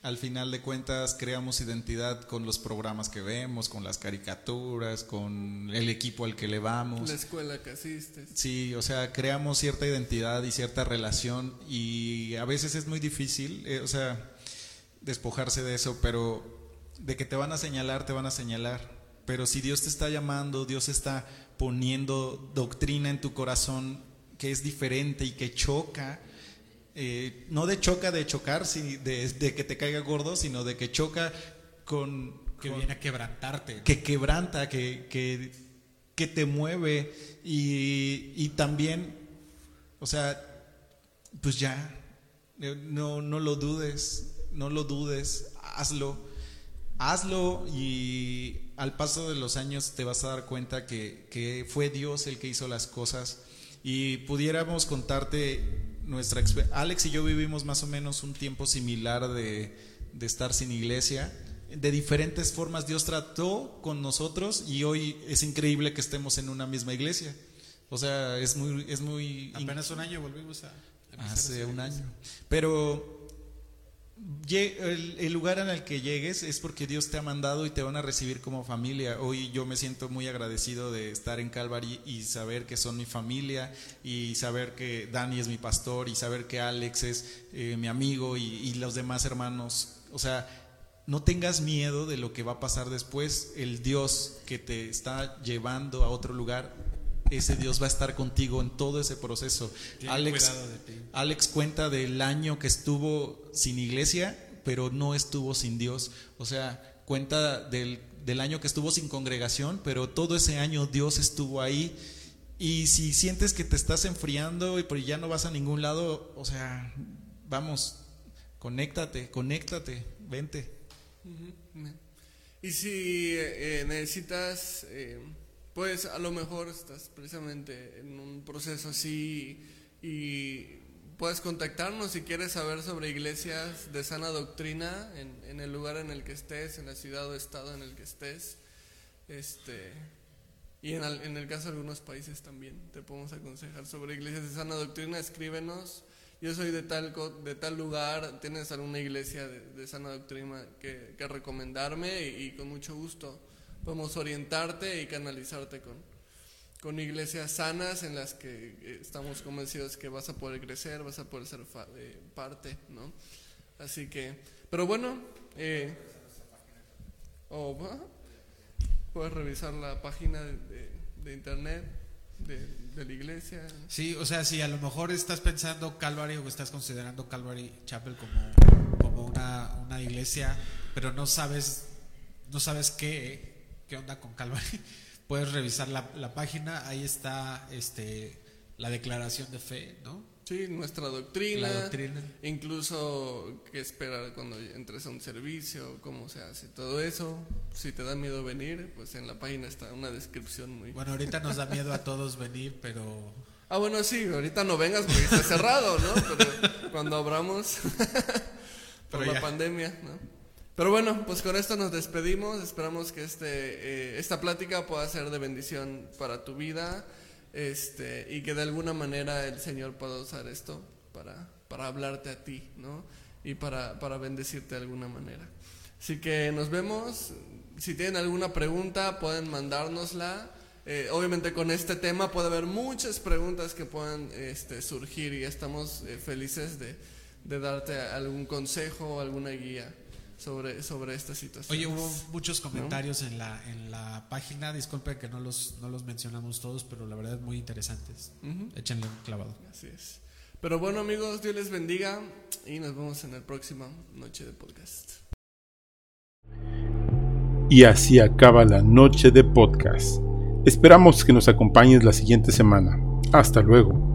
Al final de cuentas creamos identidad con los programas que vemos, con las caricaturas, con el equipo al que le vamos. La escuela que asistes. Sí, o sea, creamos cierta identidad y cierta relación y a veces es muy difícil, eh, o sea, despojarse de eso, pero de que te van a señalar, te van a señalar. Pero si Dios te está llamando, Dios está poniendo doctrina en tu corazón que es diferente y que choca, eh, no de choca de chocar, de, que te caiga gordo, sino de que choca con... Que viene a quebrantarte. Que quebranta, que, que, te mueve. Y, y, también, o sea, pues ya, eh, no, no lo dudes, no lo dudes, hazlo, hazlo y al paso de los años te vas a dar cuenta que, que fue Dios el que hizo las cosas. Y pudiéramos contarte nuestra Alex y yo vivimos más o menos un tiempo similar de, estar sin iglesia. De diferentes formas Dios trató con nosotros y hoy es increíble que estemos en una misma iglesia. O sea, es muy... Es muy Apenas un año volvimos a... Hace un año. Pero el, lugar en el que llegues es porque Dios te ha mandado y te van a recibir como familia. Hoy yo me siento muy agradecido de estar en Calvary y saber que son mi familia y saber que Dani es mi pastor y saber que Alex es eh, mi amigo y, y los demás hermanos. O sea, no tengas miedo de lo que va a pasar después. El Dios que te está llevando a otro lugar ese Dios va a estar contigo en todo ese proceso. Alex, Alex cuenta del año que estuvo sin iglesia, pero no estuvo sin Dios. O sea, cuenta del, del año que estuvo sin congregación, pero todo ese año Dios estuvo ahí. Y si sientes que te estás enfriando y pero ya no vas a ningún lado, o sea, vamos, conéctate, conéctate, vente. Y si eh, necesitas eh, pues a lo mejor estás precisamente en un proceso así y puedes contactarnos si quieres saber sobre iglesias de sana doctrina en, el lugar en el que estés, en la ciudad o estado en el que estés. Este, Y en, el caso de algunos países también te podemos aconsejar sobre iglesias de sana doctrina, escríbenos. Yo soy de tal, de tal lugar, tienes alguna iglesia de, sana doctrina que, recomendarme y con mucho gusto podemos orientarte y canalizarte con, con iglesias sanas en las que eh, estamos convencidos que vas a poder crecer, vas a poder ser fa- eh, parte, ¿no? Así que, pero bueno, eh, o, ¿va? puedes revisar la página de internet de, de la iglesia. Sí, o sea, si a lo mejor estás pensando Calvary o estás considerando Calvary Chapel como, como una, una iglesia, pero no sabes, no sabes qué, qué onda con Calvary, puedes revisar la, la página, ahí está este la declaración de fe, ¿no? Sí, nuestra doctrina, La doctrina. incluso qué esperar cuando entres a un servicio, cómo se hace, todo eso. Si te da miedo venir, pues en la página está una descripción muy... Bueno, ahorita nos da miedo a todos venir, pero Ah, bueno, sí, ahorita no vengas porque está cerrado, ¿no? Pero cuando abramos por Pero la ya. pandemia, ¿no? Pero bueno, pues con esto nos despedimos. Esperamos que este, eh, esta plática pueda ser de bendición para tu vida este, y que de alguna manera el Señor pueda usar esto para, para hablarte a ti, ¿no? Y para, para bendecirte de alguna manera. Así que nos vemos. Si tienen alguna pregunta, pueden mandárnosla. Eh, obviamente con este tema puede haber muchas preguntas que puedan este, surgir y estamos eh, felices de, de darte algún consejo o alguna guía sobre, sobre esta situación. Oye, hubo muchos comentarios en la en la página, disculpe que no los no los mencionamos todos, pero la verdad muy interesantes. Échenle un clavado. Así es. Pero bueno amigos, Dios les bendiga y nos vemos en el próximo Noche de Podcast. Y así acaba la noche de podcast. Esperamos que nos acompañes la siguiente semana. Hasta luego.